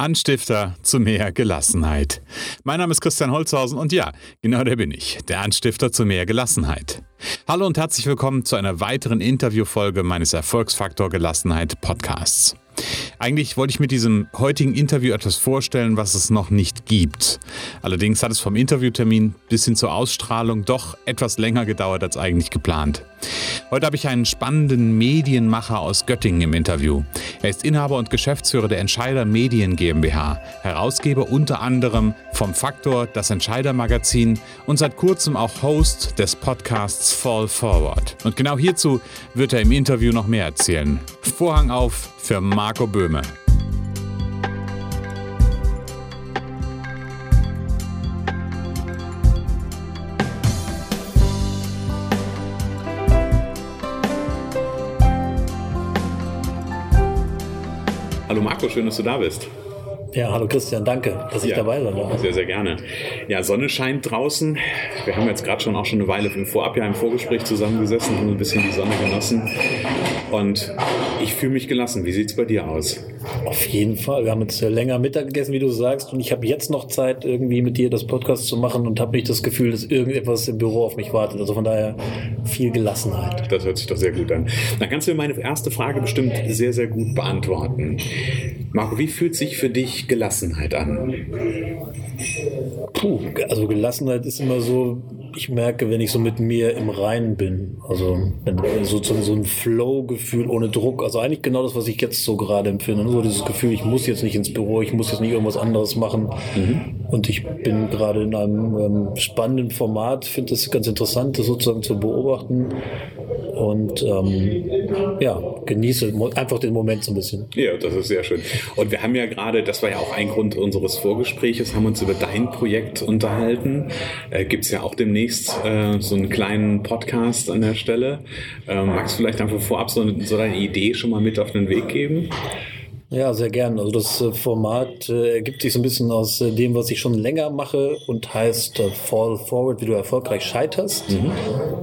Anstifter zu mehr Gelassenheit. Mein Name ist Christian Holzhausen und ja, genau der bin ich, der Anstifter zu mehr Gelassenheit. Hallo und herzlich willkommen zu einer weiteren Interviewfolge meines Erfolgsfaktor Gelassenheit Podcasts. Eigentlich wollte ich mit diesem heutigen Interview etwas vorstellen, was es noch nicht gibt. Allerdings hat es vom Interviewtermin bis hin zur Ausstrahlung doch etwas länger gedauert als eigentlich geplant. Heute habe ich einen spannenden Medienmacher aus Göttingen im Interview. Er ist Inhaber und Geschäftsführer der Entscheider Medien GmbH, Herausgeber unter anderem vom Faktor das Entscheider Magazin und seit kurzem auch Host des Podcasts Fall Forward. Und genau hierzu wird er im Interview noch mehr erzählen. Vorhang auf für Marco Böhme. Hallo Marco, schön, dass du da bist. Ja, hallo Christian, danke, dass ich ja, dabei sein darf. Sehr, sehr gerne. Ja, Sonne scheint draußen. Wir haben jetzt gerade schon auch schon eine Weile im Vorab ja im Vorgespräch zusammengesessen und ein bisschen die Sonne genossen. Und ich fühle mich gelassen. Wie sieht es bei dir aus? Auf jeden Fall. Wir haben jetzt länger Mittag gegessen, wie du sagst, und ich habe jetzt noch Zeit, irgendwie mit dir das Podcast zu machen und habe nicht das Gefühl, dass irgendetwas im Büro auf mich wartet. Also von daher viel Gelassenheit. Das hört sich doch sehr gut an. Dann kannst du mir meine erste Frage bestimmt sehr, sehr gut beantworten. Marco, wie fühlt sich für dich Gelassenheit an? Puh, also Gelassenheit ist immer so, ich merke, wenn ich so mit mir im Reinen bin. Also wenn sozusagen so ein Flow-Gefühl ohne Druck. Also eigentlich genau das, was ich jetzt so gerade empfinde. So dieses Gefühl, ich muss jetzt nicht ins Büro, ich muss jetzt nicht irgendwas anderes machen. Mhm. Und ich bin gerade in einem ähm, spannenden Format, finde es ganz interessant, das sozusagen zu beobachten. Und ähm, ja, genieße einfach den Moment so ein bisschen. Ja, das ist sehr schön. Und wir haben ja gerade, das war ja auch ein Grund unseres Vorgespräches, haben uns über dein Projekt unterhalten. Äh, Gibt es ja auch demnächst äh, so einen kleinen Podcast an der Stelle. Äh, magst du vielleicht einfach vorab so, so deine Idee schon mal mit auf den Weg geben? Ja, sehr gern. Also das äh, Format äh, ergibt sich so ein bisschen aus äh, dem, was ich schon länger mache und heißt äh, Fall Forward, wie du erfolgreich scheiterst. Mhm.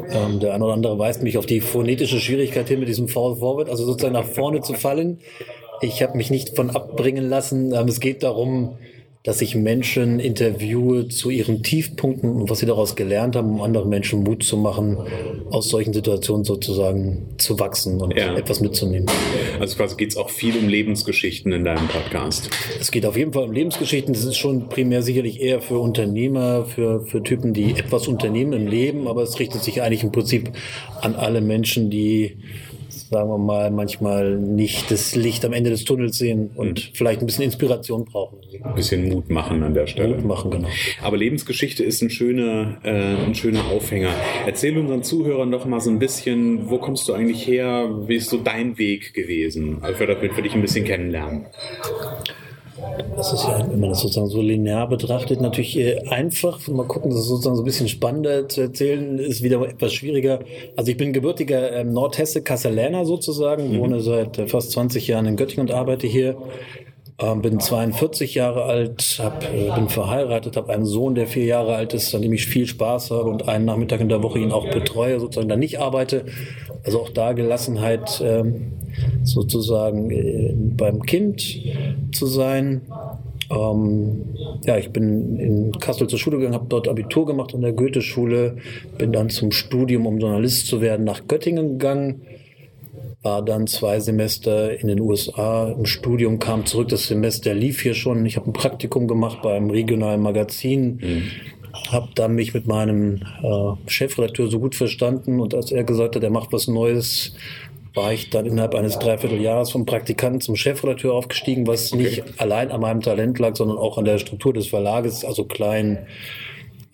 Ähm, der eine oder andere weist mich auf die phonetische Schwierigkeit hin mit diesem Fall Forward, also sozusagen nach vorne zu fallen. Ich habe mich nicht von abbringen lassen. Ähm, es geht darum, dass ich Menschen interviewe zu ihren Tiefpunkten und was sie daraus gelernt haben, um anderen Menschen Mut zu machen, aus solchen Situationen sozusagen zu wachsen und ja. etwas mitzunehmen. Also quasi geht es auch viel um Lebensgeschichten in deinem Podcast. Es geht auf jeden Fall um Lebensgeschichten. Das ist schon primär sicherlich eher für Unternehmer, für, für Typen, die etwas unternehmen im Leben, aber es richtet sich eigentlich im Prinzip an alle Menschen, die sagen wir mal, manchmal nicht das Licht am Ende des Tunnels sehen und mhm. vielleicht ein bisschen Inspiration brauchen. Ein bisschen Mut machen an der Stelle. Mut machen, genau. Aber Lebensgeschichte ist ein schöner, äh, ein schöner Aufhänger. Erzähl unseren Zuhörern doch mal so ein bisschen, wo kommst du eigentlich her? Wie ist so dein Weg gewesen? Also damit wir dich ein bisschen kennenlernen. Das ist ja, wenn man das sozusagen so linear betrachtet, natürlich äh, einfach. Mal gucken, das ist sozusagen so ein bisschen spannender zu erzählen, ist wieder etwas schwieriger. Also ich bin gebürtiger ähm, Nordhesse, Kasseläner sozusagen, mhm. wohne seit äh, fast 20 Jahren in Göttingen und arbeite hier. Ähm, bin 42 Jahre alt, hab, äh, bin verheiratet, habe einen Sohn, der vier Jahre alt ist, an dem ich viel Spaß habe und einen Nachmittag in der Woche ihn auch betreue, sozusagen da nicht arbeite. Also auch da Gelassenheit ähm, sozusagen äh, beim Kind zu sein. Ähm, ja, ich bin in Kassel zur Schule gegangen, habe dort Abitur gemacht an der Goethe-Schule, bin dann zum Studium, um Journalist zu werden, nach Göttingen gegangen, war dann zwei Semester in den USA im Studium, kam zurück, das Semester lief hier schon. Ich habe ein Praktikum gemacht beim regionalen Magazin. Mhm habe dann mich mit meinem äh, Chefredakteur so gut verstanden und als er gesagt hat, er macht was Neues, war ich dann innerhalb eines Dreivierteljahres vom Praktikanten zum Chefredakteur aufgestiegen, was okay. nicht allein an meinem Talent lag, sondern auch an der Struktur des Verlages, also klein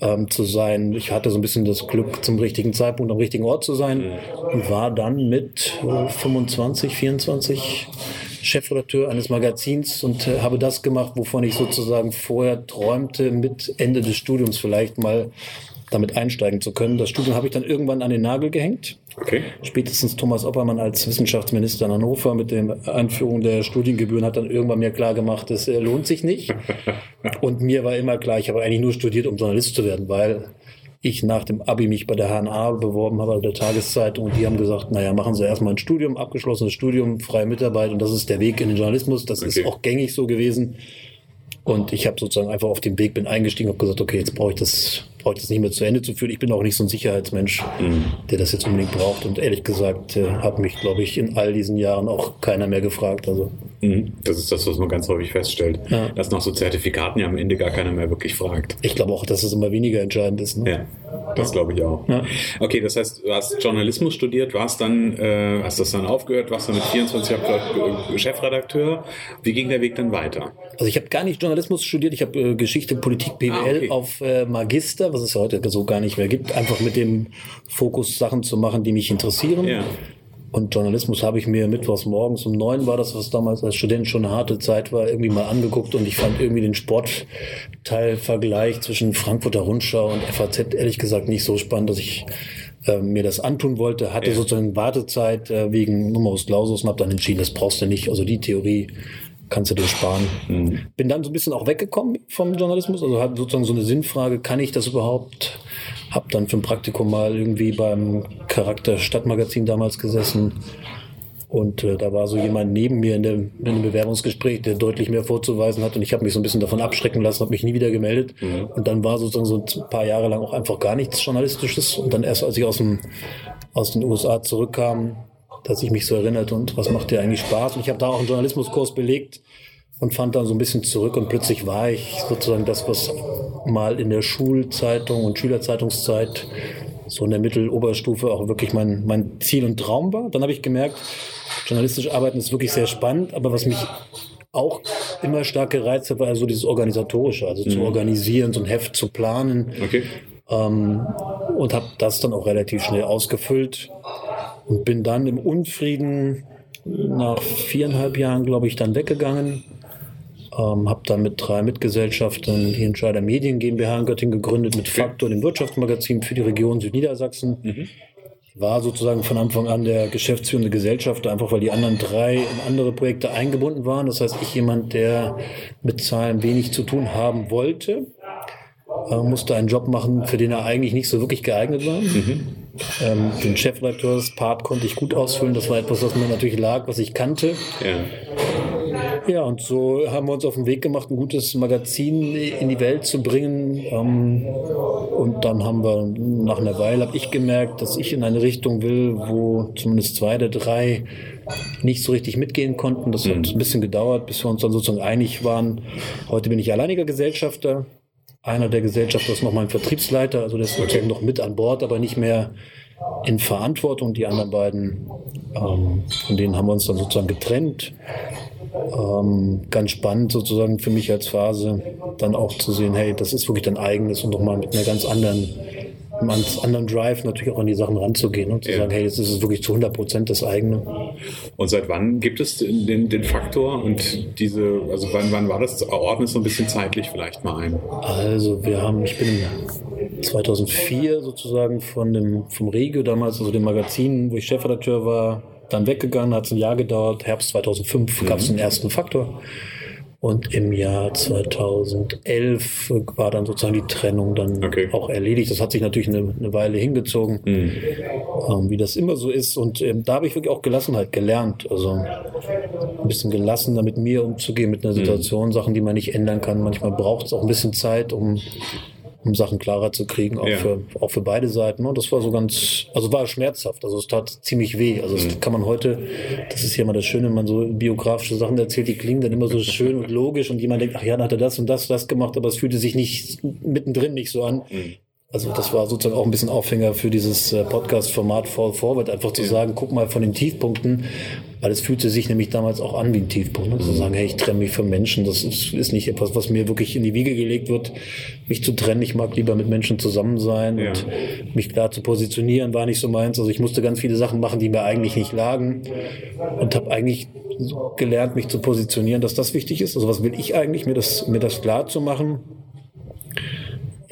ähm, zu sein. Ich hatte so ein bisschen das Glück, zum richtigen Zeitpunkt am richtigen Ort zu sein und war dann mit äh, 25, 24 Chefredakteur eines Magazins und äh, habe das gemacht, wovon ich sozusagen vorher träumte, mit Ende des Studiums vielleicht mal damit einsteigen zu können. Das Studium habe ich dann irgendwann an den Nagel gehängt. Okay. Spätestens Thomas Oppermann als Wissenschaftsminister in Hannover mit der Einführung der Studiengebühren hat dann irgendwann mir klar gemacht, das äh, lohnt sich nicht. Und mir war immer klar, ich habe eigentlich nur studiert, um Journalist zu werden, weil ich nach dem Abi mich bei der HNA beworben habe, der Tageszeitung, und die haben gesagt, naja, machen Sie erstmal ein Studium, abgeschlossenes Studium, freie Mitarbeit, und das ist der Weg in den Journalismus. Das okay. ist auch gängig so gewesen. Und ich habe sozusagen einfach auf dem Weg bin eingestiegen und gesagt, okay, jetzt brauche ich das brauche ich das nicht mehr zu Ende zu führen. Ich bin auch nicht so ein Sicherheitsmensch, mhm. der das jetzt unbedingt braucht. Und ehrlich gesagt äh, hat mich, glaube ich, in all diesen Jahren auch keiner mehr gefragt. Also mhm. Das ist das, was man ganz häufig feststellt, ja. dass nach so Zertifikaten ja am Ende gar keiner mehr wirklich fragt. Ich glaube auch, dass es immer weniger entscheidend ist. Ne? Ja, das glaube ich auch. Ja. Okay, das heißt, du hast Journalismus studiert, warst dann, äh, hast das dann aufgehört, warst dann mit 24 Jahren Chefredakteur. Wie ging der Weg dann weiter? Also ich habe gar nicht Journalismus studiert, ich habe äh, Geschichte, Politik, BWL ah, okay. auf äh, Magister was es heute so gar nicht mehr gibt, einfach mit dem Fokus Sachen zu machen, die mich interessieren. Ja. Und Journalismus habe ich mir mittwochs morgens um neun war das, was damals als Student schon eine harte Zeit war, irgendwie mal angeguckt und ich fand irgendwie den Sportteilvergleich zwischen Frankfurter Rundschau und FAZ ehrlich gesagt nicht so spannend, dass ich äh, mir das antun wollte, hatte ja. sozusagen Wartezeit äh, wegen Numerus Clausus und habe dann entschieden, das brauchst du nicht. Also die Theorie kannst du dir sparen. Mhm. Bin dann so ein bisschen auch weggekommen vom Journalismus, also hatte sozusagen so eine Sinnfrage, kann ich das überhaupt? Hab dann für ein Praktikum mal irgendwie beim Charakter Stadtmagazin damals gesessen und äh, da war so jemand neben mir in, dem, in einem Bewerbungsgespräch, der deutlich mehr vorzuweisen hat und ich habe mich so ein bisschen davon abschrecken lassen, habe mich nie wieder gemeldet mhm. und dann war sozusagen so ein paar Jahre lang auch einfach gar nichts Journalistisches und dann erst als ich aus, dem, aus den USA zurückkam, dass ich mich so erinnert und was macht dir eigentlich Spaß. Und ich habe da auch einen Journalismuskurs belegt und fand dann so ein bisschen zurück und plötzlich war ich sozusagen das, was mal in der Schulzeitung und Schülerzeitungszeit so in der Mitteloberstufe auch wirklich mein, mein Ziel und Traum war. Dann habe ich gemerkt, journalistisch arbeiten ist wirklich sehr spannend, aber was mich auch immer stark gereizt hat, war also dieses Organisatorische, also mhm. zu organisieren, so ein Heft zu planen. Okay. Ähm, und habe das dann auch relativ schnell ausgefüllt und bin dann im Unfrieden nach viereinhalb Jahren, glaube ich, dann weggegangen. Ähm, habe dann mit drei Mitgesellschaftern die Entscheider Medien GmbH in Göttingen gegründet, mit Faktor, dem Wirtschaftsmagazin für die Region Südniedersachsen. Mhm. War sozusagen von Anfang an der geschäftsführende Gesellschafter, einfach weil die anderen drei in andere Projekte eingebunden waren. Das heißt, ich jemand, der mit Zahlen wenig zu tun haben wollte, äh, musste einen Job machen, für den er eigentlich nicht so wirklich geeignet war. Mhm. Ähm, den Chefredakteurs-Part konnte ich gut ausfüllen. Das war etwas, was mir natürlich lag, was ich kannte. Ja. ja, und so haben wir uns auf den Weg gemacht, ein gutes Magazin in die Welt zu bringen. Ähm, und dann haben wir nach einer Weile, habe ich gemerkt, dass ich in eine Richtung will, wo zumindest zwei der drei nicht so richtig mitgehen konnten. Das hat mhm. ein bisschen gedauert, bis wir uns dann sozusagen einig waren. Heute bin ich alleiniger Gesellschafter einer der Gesellschafter ist noch mein Vertriebsleiter, also der ist sozusagen noch mit an Bord, aber nicht mehr in Verantwortung. Die anderen beiden, ähm, von denen haben wir uns dann sozusagen getrennt. Ähm, ganz spannend sozusagen für mich als Phase, dann auch zu sehen, hey, das ist wirklich dein eigenes und nochmal mit einer ganz anderen einem anderen Drive natürlich auch an die Sachen ranzugehen und zu ja. sagen, hey, jetzt ist es wirklich zu 100 Prozent das eigene. Und seit wann gibt es den, den Faktor und diese, also wann, wann war das? Ordne so ein bisschen zeitlich vielleicht mal ein. Also wir haben, ich bin 2004 sozusagen von dem, vom Regio damals, also dem Magazin, wo ich Chefredakteur war, dann weggegangen, hat es ein Jahr gedauert. Herbst 2005 mhm. gab es den ersten Faktor. Und im Jahr 2011 war dann sozusagen die Trennung dann okay. auch erledigt. Das hat sich natürlich eine, eine Weile hingezogen, mhm. ähm, wie das immer so ist. Und ähm, da habe ich wirklich auch Gelassenheit gelernt. Also ein bisschen gelassener mit mir umzugehen, mit einer mhm. Situation, mhm. Sachen, die man nicht ändern kann. Manchmal braucht es auch ein bisschen Zeit, um um Sachen klarer zu kriegen, auch, ja. für, auch für beide Seiten. Und das war so ganz, also war schmerzhaft. Also es tat ziemlich weh. Also das mhm. kann man heute, das ist ja immer das Schöne, wenn man so biografische Sachen erzählt, die klingen dann immer so schön und logisch und jemand denkt, ach ja, dann hat er das und das, das gemacht, aber es fühlte sich nicht mittendrin nicht so an. Mhm. Also das war sozusagen auch ein bisschen Aufhänger für dieses äh, Podcast-Format Fall Forward, einfach zu sagen, guck mal von den Tiefpunkten, weil es fühlte sich nämlich damals auch an wie ein Tiefpunkt. Ne? Zu sagen, hey, ich trenne mich von Menschen, das ist, ist, nicht etwas, was mir wirklich in die Wiege gelegt wird, mich zu trennen. Ich mag lieber mit Menschen zusammen sein ja. und mich klar zu positionieren, war nicht so meins. Also ich musste ganz viele Sachen machen, die mir eigentlich nicht lagen und habe eigentlich gelernt, mich zu positionieren, dass das wichtig ist. Also was will ich eigentlich, mir das, mir das klar zu machen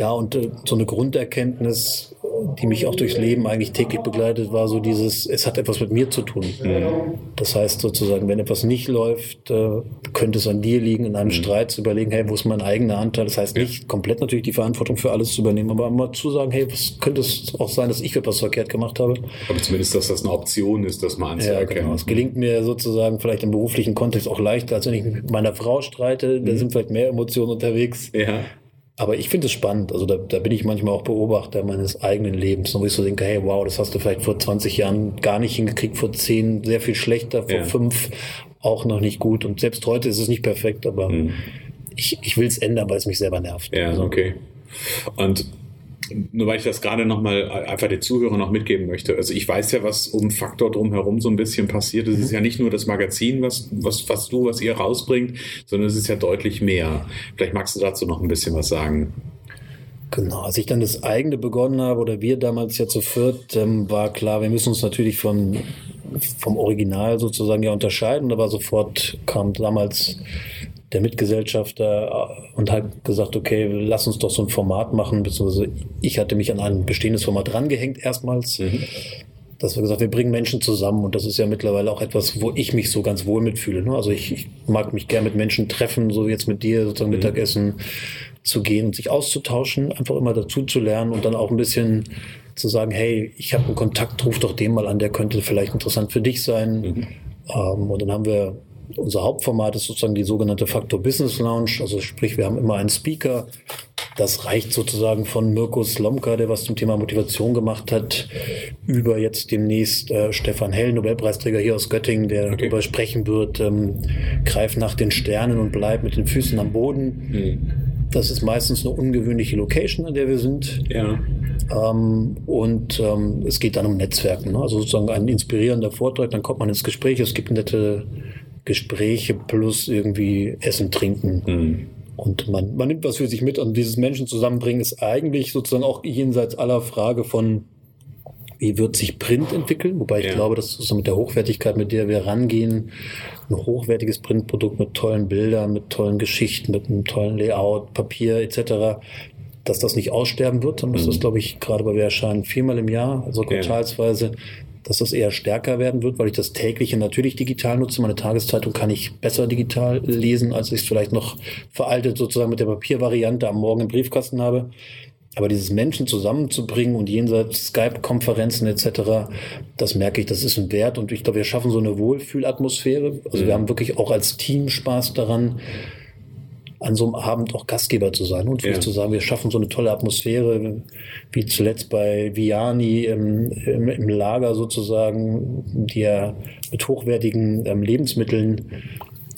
ja, und äh, so eine Grunderkenntnis, die mich auch durchs Leben eigentlich täglich begleitet, war so dieses, es hat etwas mit mir zu tun. Mhm. Das heißt sozusagen, wenn etwas nicht läuft, äh, könnte es an dir liegen, in einem mhm. Streit zu überlegen, hey, wo ist mein eigener Anteil? Das heißt nicht komplett natürlich die Verantwortung für alles zu übernehmen, aber mal zu sagen, hey, was könnte es auch sein, dass ich etwas verkehrt gemacht habe? Aber zumindest, dass das eine Option ist, das mal anzuerkennen. Ja, genau. Es gelingt mir sozusagen vielleicht im beruflichen Kontext auch leichter, als wenn ich mit meiner Frau streite. Da mhm. sind vielleicht mehr Emotionen unterwegs. Ja. Aber ich finde es spannend. Also da, da bin ich manchmal auch Beobachter meines eigenen Lebens, wo ich so denke, hey, wow, das hast du vielleicht vor 20 Jahren gar nicht hingekriegt, vor 10 sehr viel schlechter, vor ja. 5 auch noch nicht gut. Und selbst heute ist es nicht perfekt, aber mhm. ich, ich will es ändern, weil es mich selber nervt. Ja, also. okay. Und nur weil ich das gerade nochmal einfach den Zuhörern noch mitgeben möchte. Also ich weiß ja, was um Faktor drumherum so ein bisschen passiert. Es ist ja nicht nur das Magazin, was, was, was du, was ihr rausbringt, sondern es ist ja deutlich mehr. Vielleicht magst du dazu noch ein bisschen was sagen. Genau, als ich dann das eigene begonnen habe, oder wir damals ja zu viert, ähm, war klar, wir müssen uns natürlich von, vom Original sozusagen ja unterscheiden, aber sofort kam damals der Mitgesellschafter äh, und hat gesagt, okay, lass uns doch so ein Format machen, beziehungsweise ich hatte mich an ein bestehendes Format rangehängt erstmals. Mhm. Dass wir gesagt, wir bringen Menschen zusammen und das ist ja mittlerweile auch etwas, wo ich mich so ganz wohl mitfühle. Ne? Also ich, ich mag mich gern mit Menschen treffen, so jetzt mit dir sozusagen mhm. Mittagessen zu gehen und sich auszutauschen, einfach immer dazu zu lernen und dann auch ein bisschen zu sagen, hey, ich habe einen Kontakt, ruf doch den mal an, der könnte vielleicht interessant für dich sein. Mhm. Ähm, und dann haben wir unser Hauptformat ist sozusagen die sogenannte Faktor Business Lounge. Also sprich, wir haben immer einen Speaker. Das reicht sozusagen von Mirko Slomka, der was zum Thema Motivation gemacht hat, über jetzt demnächst äh, Stefan Hell, Nobelpreisträger hier aus Göttingen, der okay. darüber sprechen wird, ähm, greif nach den Sternen und bleib mit den Füßen am Boden. Mhm. Das ist meistens eine ungewöhnliche Location, an der wir sind. Ja. Ähm, und ähm, es geht dann um Netzwerken. Ne? Also sozusagen ein inspirierender Vortrag, dann kommt man ins Gespräch, es gibt nette Gespräche plus irgendwie Essen, Trinken. Mhm. Und man, man nimmt was für sich mit und dieses Menschen zusammenbringen ist eigentlich sozusagen auch jenseits aller Frage von, wie wird sich Print entwickeln? Wobei ich ja. glaube, dass so mit der Hochwertigkeit, mit der wir rangehen, ein hochwertiges Printprodukt mit tollen Bildern, mit tollen Geschichten, mit einem tollen Layout, Papier etc., dass das nicht aussterben wird, sondern mhm. das glaube ich, gerade bei wir erscheinen viermal im Jahr, also quartalsweise, ja dass das eher stärker werden wird, weil ich das tägliche natürlich digital nutze. Meine Tageszeitung kann ich besser digital lesen, als ich es vielleicht noch veraltet sozusagen mit der Papiervariante am Morgen im Briefkasten habe. Aber dieses Menschen zusammenzubringen und jenseits Skype-Konferenzen etc., das merke ich, das ist ein Wert. Und ich glaube, wir schaffen so eine Wohlfühlatmosphäre. Also mhm. wir haben wirklich auch als Team Spaß daran, an so einem Abend auch Gastgeber zu sein und ja. zu sagen, wir schaffen so eine tolle Atmosphäre, wie zuletzt bei Viani im, im, im Lager sozusagen, die ja mit hochwertigen ähm, Lebensmitteln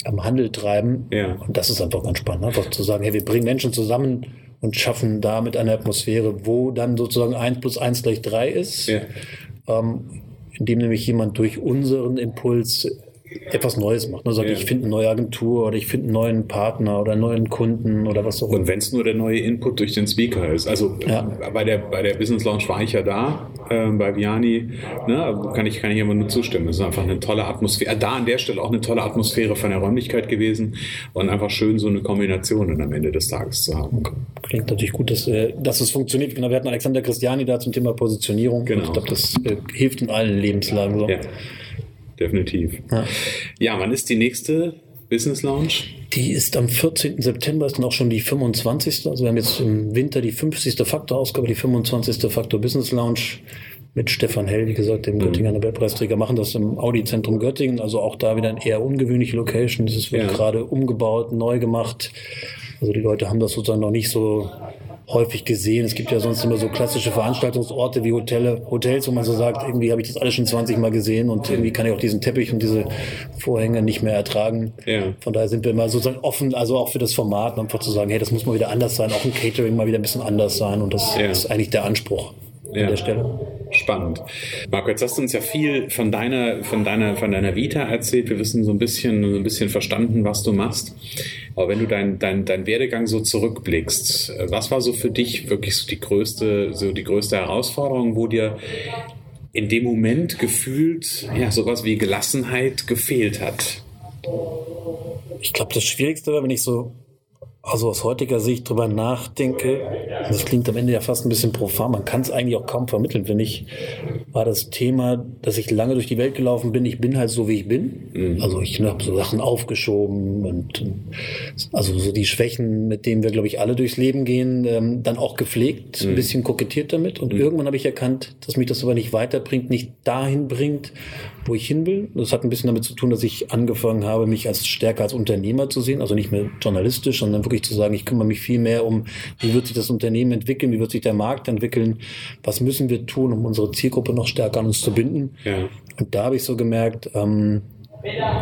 am Handel treiben. Ja. Und das ist einfach ganz spannend, einfach zu sagen, hey, wir bringen Menschen zusammen und schaffen damit eine Atmosphäre, wo dann sozusagen eins plus eins gleich drei ist. Ja. Ähm, indem nämlich jemand durch unseren Impuls etwas Neues macht. Ne? Sagt, ja. ich finde eine neue Agentur oder ich finde einen neuen Partner oder einen neuen Kunden oder was auch immer. Und wenn es nur der neue Input durch den Speaker ist. Also ja. bei, der, bei der Business Launch war ich ja da, äh, bei Viani, ne? kann, ich, kann ich immer nur zustimmen. Es ist einfach eine tolle Atmosphäre. Da an der Stelle auch eine tolle Atmosphäre von der Räumlichkeit gewesen und einfach schön so eine Kombination dann am Ende des Tages zu haben. Klingt natürlich gut, dass, äh, dass es funktioniert. Genau, wir hatten Alexander Christiani da zum Thema Positionierung. Genau. ich glaube, das äh, hilft in allen Lebenslagen. So. Ja definitiv. Ja. ja, wann ist die nächste Business Lounge? Die ist am 14. September, ist dann auch schon die 25. Also wir haben jetzt im Winter die 50. Faktor-Ausgabe, die 25. Faktor Business Lounge mit Stefan Hell, wie gesagt, dem mhm. Göttinger Nobelpreisträger, machen das im Audi-Zentrum Göttingen. Also auch da wieder eine eher ungewöhnliche Location. Das wird ja. gerade umgebaut, neu gemacht. Also die Leute haben das sozusagen noch nicht so häufig gesehen. Es gibt ja sonst immer so klassische Veranstaltungsorte wie Hotelle, Hotels, wo man so sagt, irgendwie habe ich das alles schon 20 Mal gesehen und irgendwie kann ich auch diesen Teppich und diese Vorhänge nicht mehr ertragen. Ja. Von daher sind wir immer sozusagen offen, also auch für das Format, einfach zu sagen, hey, das muss mal wieder anders sein, auch ein Catering mal wieder ein bisschen anders sein und das ja. ist eigentlich der Anspruch ja. an der Stelle. Spannend. Marco, jetzt hast du uns ja viel von deiner, von deiner, von deiner Vita erzählt. Wir wissen so ein bisschen, so ein bisschen verstanden, was du machst. Aber wenn du dein, dein, dein Werdegang so zurückblickst, was war so für dich wirklich so die größte, so die größte Herausforderung, wo dir in dem Moment gefühlt, ja, sowas wie Gelassenheit gefehlt hat? Ich glaube, das Schwierigste war, wenn ich so also aus heutiger Sicht drüber nachdenke, das klingt am Ende ja fast ein bisschen profan, man kann es eigentlich auch kaum vermitteln, finde ich, war das Thema, dass ich lange durch die Welt gelaufen bin, ich bin halt so, wie ich bin. Mhm. Also ich habe so Sachen aufgeschoben und also so die Schwächen, mit denen wir, glaube ich, alle durchs Leben gehen, ähm, dann auch gepflegt, mhm. ein bisschen kokettiert damit. Und mhm. irgendwann habe ich erkannt, dass mich das aber nicht weiterbringt, nicht dahin bringt, wo ich hin will. Das hat ein bisschen damit zu tun, dass ich angefangen habe, mich als stärker als Unternehmer zu sehen, also nicht mehr journalistisch, sondern wirklich zu sagen, ich kümmere mich viel mehr um, wie wird sich das Unternehmen entwickeln, wie wird sich der Markt entwickeln, was müssen wir tun, um unsere Zielgruppe noch stärker an uns zu binden. Ja. Und da habe ich so gemerkt, ähm,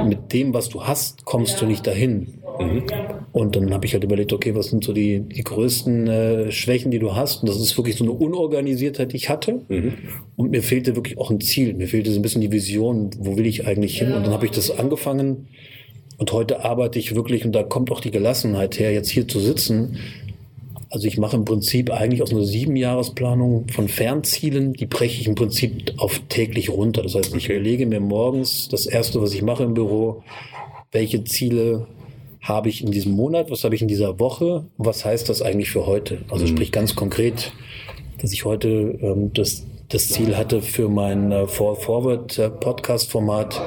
mit dem, was du hast, kommst du nicht dahin. Mhm. Und dann habe ich halt überlegt, okay, was sind so die, die größten äh, Schwächen, die du hast? Und das ist wirklich so eine Unorganisiertheit, die ich hatte. Mhm. Und mir fehlte wirklich auch ein Ziel. Mir fehlte so ein bisschen die Vision, wo will ich eigentlich hin? Und dann habe ich das angefangen. Und heute arbeite ich wirklich, und da kommt auch die Gelassenheit her, jetzt hier zu sitzen, also ich mache im Prinzip eigentlich aus einer Siebenjahresplanung von Fernzielen, die breche ich im Prinzip auf täglich runter. Das heißt, ich überlege mir morgens das Erste, was ich mache im Büro, welche Ziele habe ich in diesem Monat, was habe ich in dieser Woche, was heißt das eigentlich für heute? Also mhm. sprich ganz konkret, dass ich heute ähm, das das Ziel hatte für mein äh, Forward äh, Podcast Format,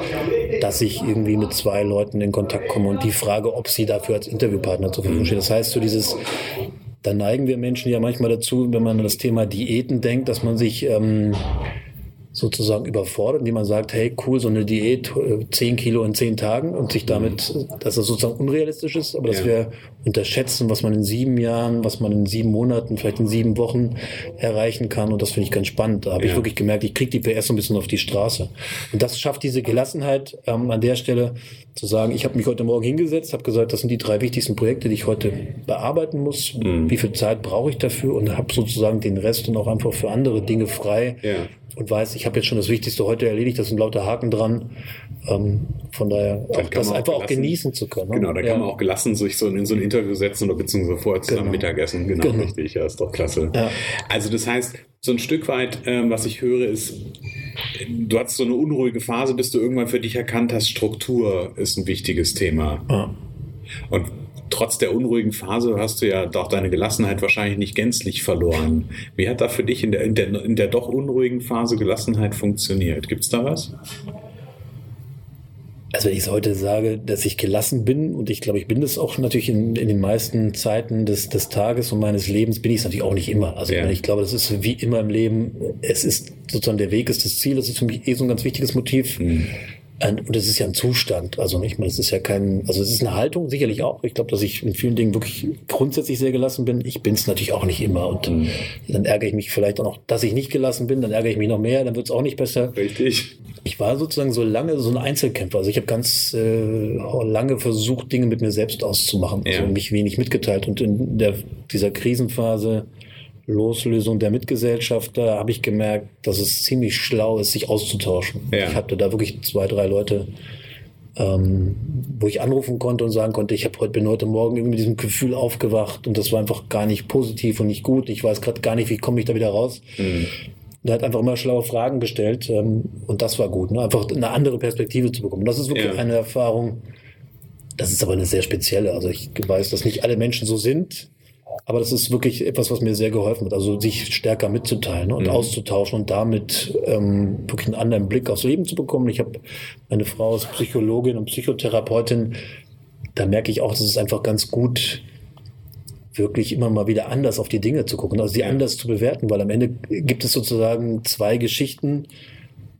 dass ich irgendwie mit zwei Leuten in Kontakt komme und die Frage, ob sie dafür als Interviewpartner zur Verfügung stehen. Das heißt, so dieses da neigen wir Menschen ja manchmal dazu, wenn man an das Thema Diäten denkt, dass man sich ähm, sozusagen überfordert, indem man sagt, hey, cool, so eine Diät, 10 äh, Kilo in 10 Tagen und sich damit, dass das sozusagen unrealistisch ist, aber dass ja. wir unterschätzen, was man in sieben Jahren, was man in sieben Monaten, vielleicht in sieben Wochen erreichen kann und das finde ich ganz spannend. Da habe ja. ich wirklich gemerkt, ich kriege die PS so ein bisschen auf die Straße. Und das schafft diese Gelassenheit ähm, an der Stelle zu sagen, ich habe mich heute Morgen hingesetzt, habe gesagt, das sind die drei wichtigsten Projekte, die ich heute bearbeiten muss. Mhm. Wie viel Zeit brauche ich dafür und habe sozusagen den Rest dann auch einfach für andere Dinge frei. Ja und weiß, ich habe jetzt schon das Wichtigste heute erledigt, da sind lauter Haken dran. Ähm, von daher auch das auch einfach gelassen, auch genießen zu können. Ne? Genau, da ja. kann man auch gelassen sich so in so ein Interview setzen oder beziehungsweise vorher zusammen genau. Mittagessen. Genau, genau, richtig, ja, ist doch klasse. Ja. Also das heißt, so ein Stück weit, ähm, was ich höre, ist, du hattest so eine unruhige Phase, bis du irgendwann für dich erkannt hast, Struktur ist ein wichtiges Thema. Ja. Und trotz der unruhigen Phase hast du ja doch deine Gelassenheit wahrscheinlich nicht gänzlich verloren. Wie hat da für dich in der, in der, in der doch unruhigen Phase Gelassenheit funktioniert? Gibt es da was? Also wenn ich heute sage, dass ich gelassen bin, und ich glaube, ich bin das auch natürlich in, in den meisten Zeiten des, des Tages und meines Lebens, bin ich es natürlich auch nicht immer. Also ja. ich glaube, das ist wie immer im Leben, es ist sozusagen der Weg ist das Ziel, das ist für mich eh so ein ganz wichtiges Motiv. Mhm. Und das ist ja ein Zustand. Also nicht mal, es ist ja kein, also es ist eine Haltung, sicherlich auch. Ich glaube, dass ich in vielen Dingen wirklich grundsätzlich sehr gelassen bin. Ich bin es natürlich auch nicht immer. Und mhm. dann ärgere ich mich vielleicht auch noch, dass ich nicht gelassen bin, dann ärgere ich mich noch mehr, dann wird es auch nicht besser. Richtig. Ich war sozusagen so lange so ein Einzelkämpfer. Also ich habe ganz äh, lange versucht, Dinge mit mir selbst auszumachen. Also ja. Also mich wenig mitgeteilt. Und in der, dieser Krisenphase Loslösung der Mitgesellschaft, da habe ich gemerkt, dass es ziemlich schlau ist, sich auszutauschen. Ja. Ich hatte da wirklich zwei, drei Leute, ähm, wo ich anrufen konnte und sagen konnte, ich habe heute bin heute Morgen irgendwie mit diesem Gefühl aufgewacht und das war einfach gar nicht positiv und nicht gut. Ich weiß gerade gar nicht, wie komme ich da wieder raus. Mhm. Der hat einfach immer schlaue Fragen gestellt ähm, und das war gut, ne? einfach eine andere Perspektive zu bekommen. Das ist wirklich ja. eine Erfahrung. Das ist aber eine sehr spezielle. Also ich weiß, dass nicht alle Menschen so sind. Aber das ist wirklich etwas, was mir sehr geholfen hat. Also sich stärker mitzuteilen und mhm. auszutauschen und damit ähm, wirklich einen anderen Blick aufs Leben zu bekommen. Ich habe meine Frau als Psychologin und Psychotherapeutin. Da merke ich auch, dass es einfach ganz gut wirklich immer mal wieder anders auf die Dinge zu gucken, also sie anders zu bewerten, weil am Ende gibt es sozusagen zwei Geschichten,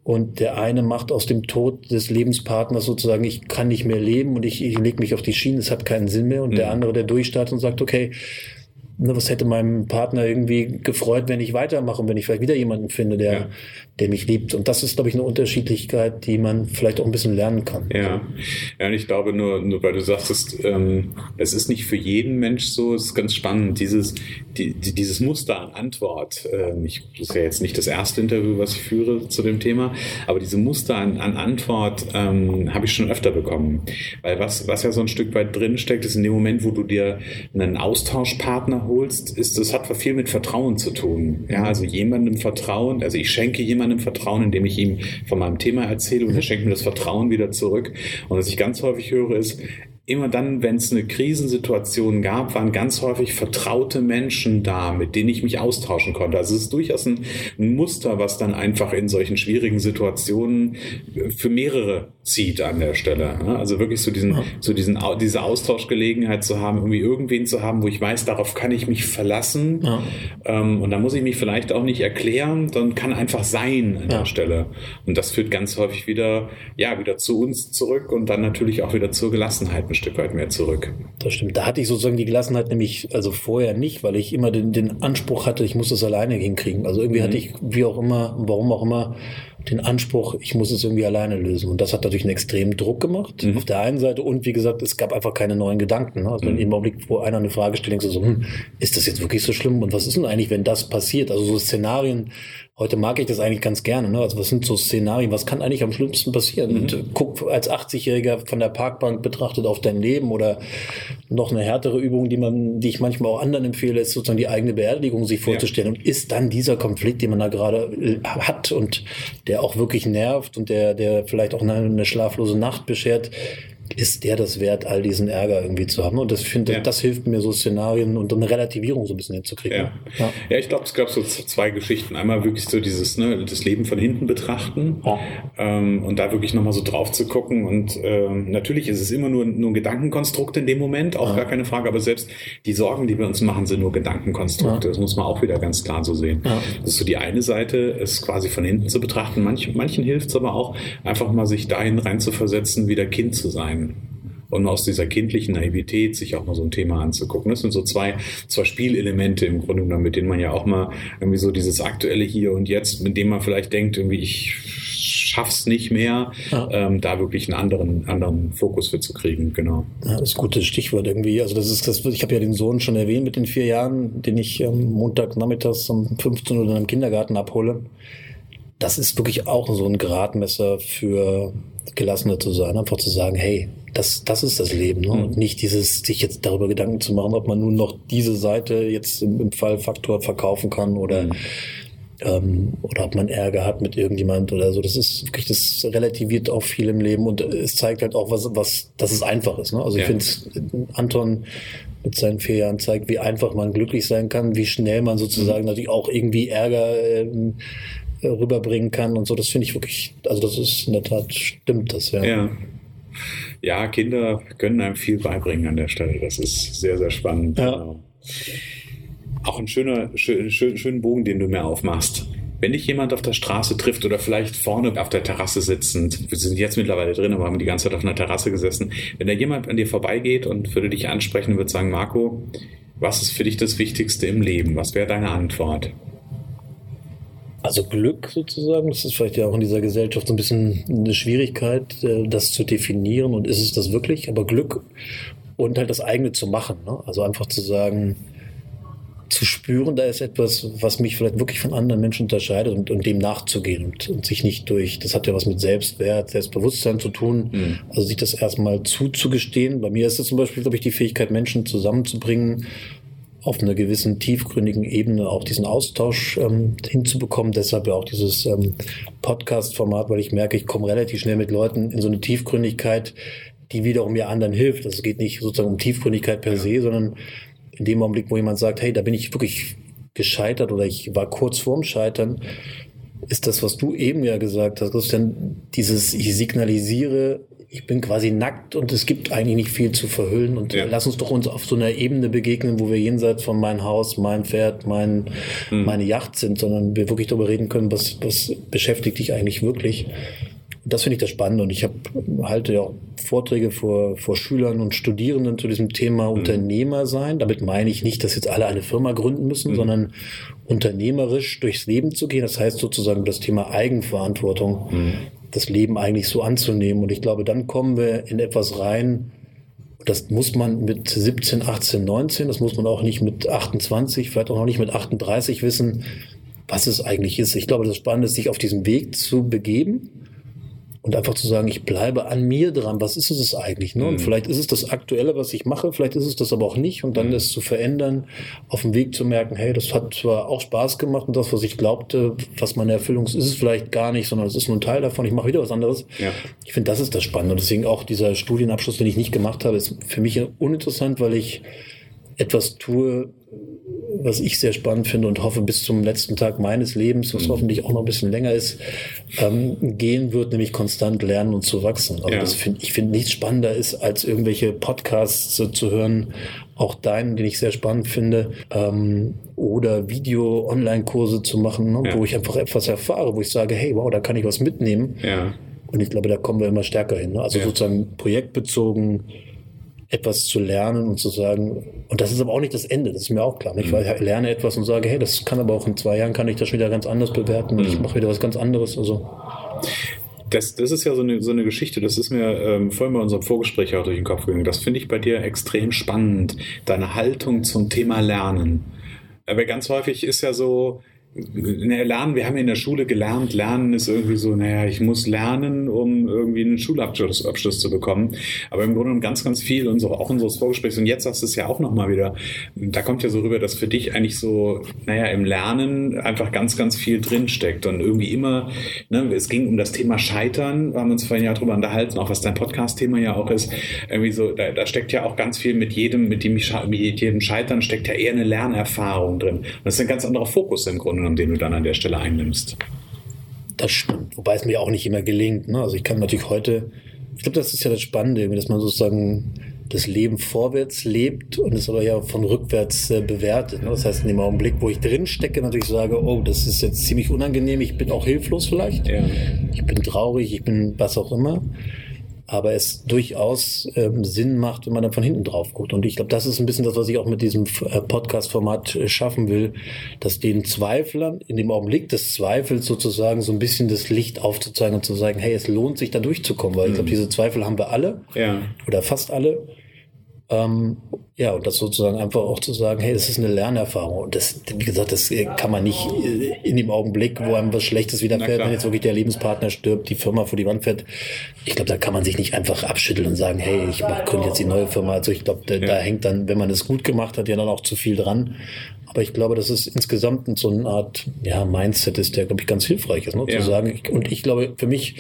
und der eine macht aus dem Tod des Lebenspartners sozusagen, ich kann nicht mehr leben und ich, ich lege mich auf die Schiene, es hat keinen Sinn mehr. Und mhm. der andere, der durchstartet und sagt, okay, ne, was hätte meinem Partner irgendwie gefreut, wenn ich weitermache und wenn ich vielleicht wieder jemanden finde, der, ja. Der mich liebt. Und das ist, glaube ich, eine Unterschiedlichkeit, die man vielleicht auch ein bisschen lernen kann. Ja, ja und ich glaube nur, nur weil du sagtest, ähm, es ist nicht für jeden Mensch so, es ist ganz spannend, dieses, die, die, dieses Muster an Antwort. Äh, ich, das ist ja jetzt nicht das erste Interview, was ich führe zu dem Thema, aber diese Muster an, an Antwort ähm, habe ich schon öfter bekommen. Weil was, was ja so ein Stück weit drinsteckt, ist in dem Moment, wo du dir einen Austauschpartner holst, ist, das hat viel mit Vertrauen zu tun. Ja, also jemandem Vertrauen, also ich schenke jemandem Vertrauen, indem ich ihm von meinem Thema erzähle und er schenkt mir das Vertrauen wieder zurück. Und was ich ganz häufig höre ist, immer dann, wenn es eine Krisensituation gab, waren ganz häufig vertraute Menschen da, mit denen ich mich austauschen konnte. Also es ist durchaus ein, ein Muster, was dann einfach in solchen schwierigen Situationen für mehrere zieht an der Stelle. Also wirklich so diesen, so diesen, diese Austauschgelegenheit zu haben, irgendwie irgendwen zu haben, wo ich weiß, darauf kann ich mich verlassen. Ja. Ähm, und da muss ich mich vielleicht auch nicht erklären, sondern kann einfach sein an ja. der Stelle. Und das führt ganz häufig wieder, ja, wieder zu uns zurück und dann natürlich auch wieder zur Gelassenheit ein Stück weit mehr zurück. Das stimmt. Da hatte ich sozusagen die Gelassenheit nämlich also vorher nicht, weil ich immer den, den Anspruch hatte, ich muss das alleine hinkriegen. Also irgendwie mhm. hatte ich, wie auch immer, warum auch immer, den Anspruch, ich muss es irgendwie alleine lösen. Und das hat natürlich einen extremen Druck gemacht mhm. auf der einen Seite. Und wie gesagt, es gab einfach keine neuen Gedanken. Ne? Also mhm. im Augenblick, wo einer eine Frage stellt, denkst du so, hm, ist das jetzt wirklich so schlimm? Und was ist denn eigentlich, wenn das passiert? Also so Szenarien, Heute mag ich das eigentlich ganz gerne. Ne? Also was sind so Szenarien? Was kann eigentlich am schlimmsten passieren? Mhm. Und äh, guck als 80-Jähriger von der Parkbank betrachtet auf dein Leben oder noch eine härtere Übung, die man, die ich manchmal auch anderen empfehle, ist sozusagen die eigene Beerdigung sich vorzustellen. Ja. Und ist dann dieser Konflikt, den man da gerade äh, hat und der auch wirklich nervt und der, der vielleicht auch eine, eine schlaflose Nacht beschert, ist der das wert, all diesen Ärger irgendwie zu haben? Und das finde, ja. das hilft mir so Szenarien und eine Relativierung so ein bisschen hinzukriegen. Ja, ja. ja ich glaube, es gab so zwei Geschichten. Einmal wirklich so dieses, ne, das Leben von hinten betrachten ja. ähm, und da wirklich nochmal so drauf zu gucken. Und ähm, natürlich ist es immer nur, nur ein Gedankenkonstrukt in dem Moment, auch gar keine Frage, aber selbst die Sorgen, die wir uns machen, sind nur Gedankenkonstrukte. Das muss man auch wieder ganz klar so sehen. Das ist so die eine Seite, es quasi von hinten zu betrachten. Manch, manchen hilft es aber auch, einfach mal sich dahin reinzuversetzen, wieder Kind zu sein und aus dieser kindlichen Naivität sich auch mal so ein Thema anzugucken. Das sind so zwei, zwei Spielelemente im Grunde genommen, mit denen man ja auch mal irgendwie so dieses aktuelle Hier und Jetzt, mit dem man vielleicht denkt, irgendwie ich schaff's nicht mehr, ja. ähm, da wirklich einen anderen, anderen Fokus für zu kriegen, genau. Ja, das ist ein gutes Stichwort irgendwie. Also das ist das, ich habe ja den Sohn schon erwähnt mit den vier Jahren, den ich ähm, Montagnachmittags um 15 Uhr im Kindergarten abhole. Das ist wirklich auch so ein Gradmesser für gelassener zu sein, einfach zu sagen, hey, das, das ist das Leben. Ne? Und nicht dieses, sich jetzt darüber Gedanken zu machen, ob man nun noch diese Seite jetzt im, im Fall Faktor verkaufen kann oder, mhm. ähm, oder ob man Ärger hat mit irgendjemand oder so. Das ist wirklich, das relativiert auch viel im Leben und es zeigt halt auch, was, was, dass es einfach ist. Ne? Also ja. ich finde, Anton mit seinen vier Jahren zeigt, wie einfach man glücklich sein kann, wie schnell man sozusagen mhm. natürlich auch irgendwie Ärger ähm, rüberbringen kann und so. Das finde ich wirklich, also das ist in der Tat, stimmt das, ja. Ja. Ja, Kinder können einem viel beibringen an der Stelle. Das ist sehr, sehr spannend. Ja. Genau. Auch ein schöner, schön, schön, schönen Bogen, den du mir aufmachst. Wenn dich jemand auf der Straße trifft oder vielleicht vorne auf der Terrasse sitzend, wir sind jetzt mittlerweile drin, aber haben die ganze Zeit auf einer Terrasse gesessen, wenn da jemand an dir vorbeigeht und würde dich ansprechen und würde sagen, Marco, was ist für dich das Wichtigste im Leben? Was wäre deine Antwort? Also Glück sozusagen, das ist vielleicht ja auch in dieser Gesellschaft so ein bisschen eine Schwierigkeit, äh, das zu definieren und ist es das wirklich? Aber Glück und halt das eigene zu machen. Ne? Also einfach zu sagen, zu spüren, da ist etwas, was mich vielleicht wirklich von anderen Menschen unterscheidet und, und dem nachzugehen und, und, sich nicht durch, das hat ja was mit Selbstwert, Selbstbewusstsein zu tun, mhm. also sich das erstmal zuzugestehen. Bei mir ist es zum Beispiel, glaube ich, die Fähigkeit, Menschen zusammenzubringen auf einer gewissen tiefgründigen Ebene auch diesen Austausch ähm, hinzubekommen. Deshalb ja auch dieses ähm, Podcast-Format, weil ich merke, ich komme relativ schnell mit Leuten in so eine Tiefgründigkeit, die wiederum mir anderen hilft. Also es geht nicht sozusagen um Tiefgründigkeit per se, sondern in dem Augenblick, wo jemand sagt, hey, da bin ich wirklich gescheitert oder ich war kurz vorm Scheitern, ist das, was du eben ja gesagt hast, Christian, dieses, ich signalisiere, ich bin quasi nackt und es gibt eigentlich nicht viel zu verhüllen und ja. lass uns doch uns auf so einer Ebene begegnen, wo wir jenseits von mein Haus, mein Pferd, mein, hm. meine Yacht sind, sondern wir wirklich darüber reden können, was, was beschäftigt dich eigentlich wirklich. Und das finde ich das Spannende und ich hab, halte ja auch Vorträge vor, vor Schülern und Studierenden zu diesem Thema mhm. Unternehmer sein. Damit meine ich nicht, dass jetzt alle eine Firma gründen müssen, mhm. sondern unternehmerisch durchs Leben zu gehen. Das heißt sozusagen das Thema Eigenverantwortung. Das Leben eigentlich so anzunehmen. Und ich glaube, dann kommen wir in etwas rein, das muss man mit 17, 18, 19, das muss man auch nicht mit 28, vielleicht auch noch nicht mit 38 wissen, was es eigentlich ist. Ich glaube, das Spannende ist, sich auf diesen Weg zu begeben und einfach zu sagen, ich bleibe an mir dran. Was ist es eigentlich? Ne? Und mhm. vielleicht ist es das Aktuelle, was ich mache, vielleicht ist es das aber auch nicht. Und dann mhm. es zu verändern, auf dem Weg zu merken, hey, das hat zwar auch Spaß gemacht und das, was ich glaubte, was meine Erfüllung ist, ist es vielleicht gar nicht, sondern es ist nur ein Teil davon. Ich mache wieder was anderes. Ja. Ich finde, das ist das Spannende. Und deswegen auch dieser Studienabschluss, den ich nicht gemacht habe, ist für mich uninteressant, weil ich etwas tue, was ich sehr spannend finde und hoffe bis zum letzten Tag meines Lebens, was mhm. hoffentlich auch noch ein bisschen länger ist, ähm, gehen wird, nämlich konstant lernen und zu wachsen. Also ja. das find, ich finde nichts spannender ist, als irgendwelche Podcasts zu, zu hören, auch deinen, den ich sehr spannend finde, ähm, oder Video-Online-Kurse zu machen, ne, ja. wo ich einfach etwas erfahre, wo ich sage, hey, wow, da kann ich was mitnehmen. Ja. Und ich glaube, da kommen wir immer stärker hin. Ne? Also sozusagen projektbezogen, etwas zu lernen und zu sagen, und das ist aber auch nicht das Ende, das ist mir auch klar. Ich mhm. lerne etwas und sage, hey, das kann aber auch in zwei Jahren, kann ich das wieder ganz anders bewerten und ich mhm. mache wieder was ganz anderes. Also. Das, das ist ja so eine, so eine Geschichte, das ist mir ähm, vorhin bei unserem Vorgespräch auch durch den Kopf gegangen. Das finde ich bei dir extrem spannend, deine Haltung zum Thema Lernen. Aber ganz häufig ist ja so, naja, lernen, wir haben in der Schule gelernt, lernen ist irgendwie so, naja, ich muss lernen, um irgendwie einen Schulabschluss Abschluss zu bekommen. Aber im Grunde genommen ganz, ganz viel, so, auch unseres Vorgesprächs, und jetzt sagst du es ja auch nochmal wieder, da kommt ja so rüber, dass für dich eigentlich so, naja, im Lernen einfach ganz, ganz viel drinsteckt. Und irgendwie immer, ne, es ging um das Thema Scheitern, haben uns vorhin ja drüber unterhalten, auch was dein Podcast-Thema ja auch ist, irgendwie so, da, da steckt ja auch ganz viel mit jedem, mit dem, mit jedem Scheitern steckt ja eher eine Lernerfahrung drin. Und das ist ein ganz anderer Fokus im Grunde genommen, den du dann an der Stelle einnimmst. Das stimmt, wobei es mir auch nicht immer gelingt. Ne? Also ich kann natürlich heute, ich glaube, das ist ja das Spannende, dass man sozusagen das Leben vorwärts lebt und es aber ja von rückwärts äh, bewertet. Ne? Das heißt, in dem Augenblick, wo ich drin stecke, natürlich sage, oh, das ist jetzt ziemlich unangenehm, ich bin auch hilflos vielleicht, ja. ich bin traurig, ich bin was auch immer aber es durchaus ähm, Sinn macht, wenn man dann von hinten drauf guckt. Und ich glaube, das ist ein bisschen das, was ich auch mit diesem äh, Podcast-Format äh, schaffen will, dass den Zweiflern in dem Augenblick des Zweifels sozusagen so ein bisschen das Licht aufzuzeigen und zu sagen, hey, es lohnt sich da durchzukommen, weil mhm. ich glaube, diese Zweifel haben wir alle ja. oder fast alle. Ähm, ja, und das sozusagen einfach auch zu sagen, hey, das ist eine Lernerfahrung. Und das, wie gesagt, das kann man nicht äh, in dem Augenblick, wo einem was Schlechtes widerfährt, wenn jetzt wirklich der Lebenspartner stirbt, die Firma vor die Wand fährt. Ich glaube, da kann man sich nicht einfach abschütteln und sagen, hey, ich gründe jetzt die neue Firma. Also ich glaube, da, ja. da hängt dann, wenn man es gut gemacht hat, ja dann auch zu viel dran. Aber ich glaube, dass es insgesamt so eine Art ja, Mindset ist, der, glaube ich, ganz hilfreich ist. Ne? Ja. Zu sagen, und ich glaube, für mich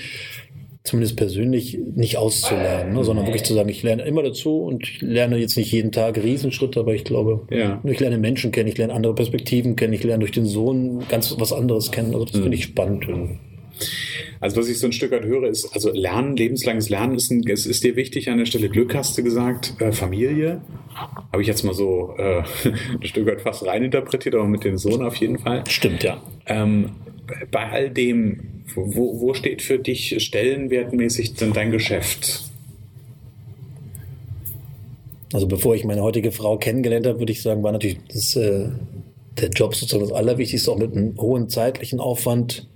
zumindest persönlich nicht auszulernen, ne, sondern wirklich zu sagen, ich lerne immer dazu und ich lerne jetzt nicht jeden Tag Riesenschritte, aber ich glaube, ja. ich lerne Menschen kennen, ich lerne andere Perspektiven kennen, ich lerne durch den Sohn ganz was anderes kennen. Also das mhm. finde ich spannend. Also was ich so ein Stück weit höre, ist, also Lernen, lebenslanges Lernen ist, ein, ist, ist dir wichtig an der Stelle. Glück hast du gesagt, äh, Familie. Habe ich jetzt mal so äh, ein Stück weit fast reininterpretiert, aber mit dem Sohn auf jeden Fall. Stimmt, ja. Ähm, bei all dem, wo, wo steht für dich stellenwertmäßig denn dein Geschäft? Also bevor ich meine heutige Frau kennengelernt habe, würde ich sagen, war natürlich das, äh, der Job sozusagen das Allerwichtigste, auch mit einem hohen zeitlichen Aufwand.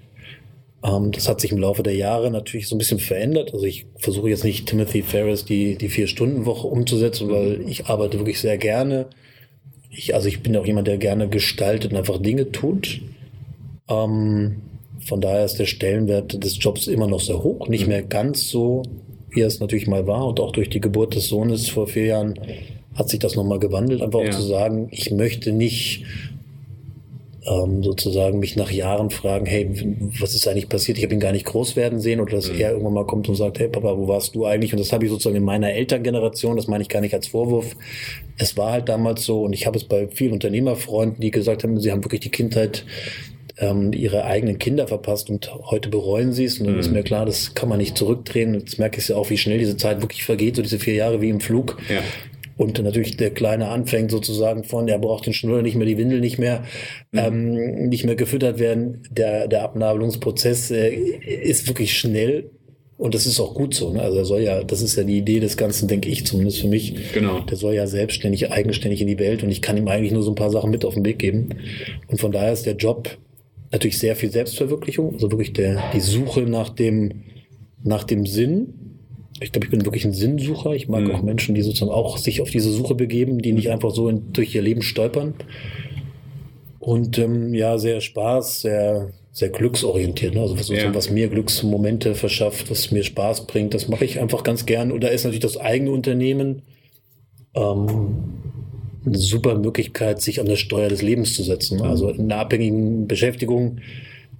Ähm, das hat sich im Laufe der Jahre natürlich so ein bisschen verändert. Also ich versuche jetzt nicht Timothy Ferris die, die Vier-Stunden-Woche umzusetzen, weil ich arbeite wirklich sehr gerne. Ich, also ich bin auch jemand, der gerne gestaltet und einfach Dinge tut. Ähm, von daher ist der Stellenwert des Jobs immer noch sehr hoch, nicht mhm. mehr ganz so, wie es natürlich mal war. Und auch durch die Geburt des Sohnes vor vier Jahren hat sich das nochmal gewandelt. Einfach ja. auch zu sagen, ich möchte nicht ähm, sozusagen mich nach Jahren fragen, hey, was ist eigentlich passiert? Ich habe ihn gar nicht groß werden sehen oder dass mhm. er irgendwann mal kommt und sagt, hey Papa, wo warst du eigentlich? Und das habe ich sozusagen in meiner Elterngeneration, das meine ich gar nicht als Vorwurf. Es war halt damals so und ich habe es bei vielen Unternehmerfreunden, die gesagt haben, sie haben wirklich die Kindheit ähm, ihre eigenen Kinder verpasst und heute bereuen sie es. Und dann mhm. ist mir klar, das kann man nicht zurückdrehen. Jetzt merke ich ja auch, wie schnell diese Zeit wirklich vergeht, so diese vier Jahre wie im Flug. Ja. Und natürlich der Kleine anfängt sozusagen von, er braucht den Schnuller nicht mehr, die Windel nicht mehr, mhm. ähm, nicht mehr gefüttert werden. Der, der Abnabelungsprozess äh, ist wirklich schnell und das ist auch gut so. Ne? Also er soll ja, das ist ja die Idee des Ganzen, denke ich zumindest für mich. Genau. Der soll ja selbstständig, eigenständig in die Welt und ich kann ihm eigentlich nur so ein paar Sachen mit auf den Weg geben. Und von daher ist der Job natürlich sehr viel Selbstverwirklichung, also wirklich der, die Suche nach dem, nach dem Sinn. Ich glaube, ich bin wirklich ein Sinnsucher. Ich mag mhm. auch Menschen, die sozusagen auch sich auf diese Suche begeben, die nicht einfach so in, durch ihr Leben stolpern. Und ähm, ja, sehr Spaß, sehr sehr glücksorientiert. Ne? Also was, ja. was mir Glücksmomente verschafft, was mir Spaß bringt, das mache ich einfach ganz gern. Und da ist natürlich das eigene Unternehmen ähm, eine super Möglichkeit, sich an der Steuer des Lebens zu setzen. Also in einer abhängigen Beschäftigung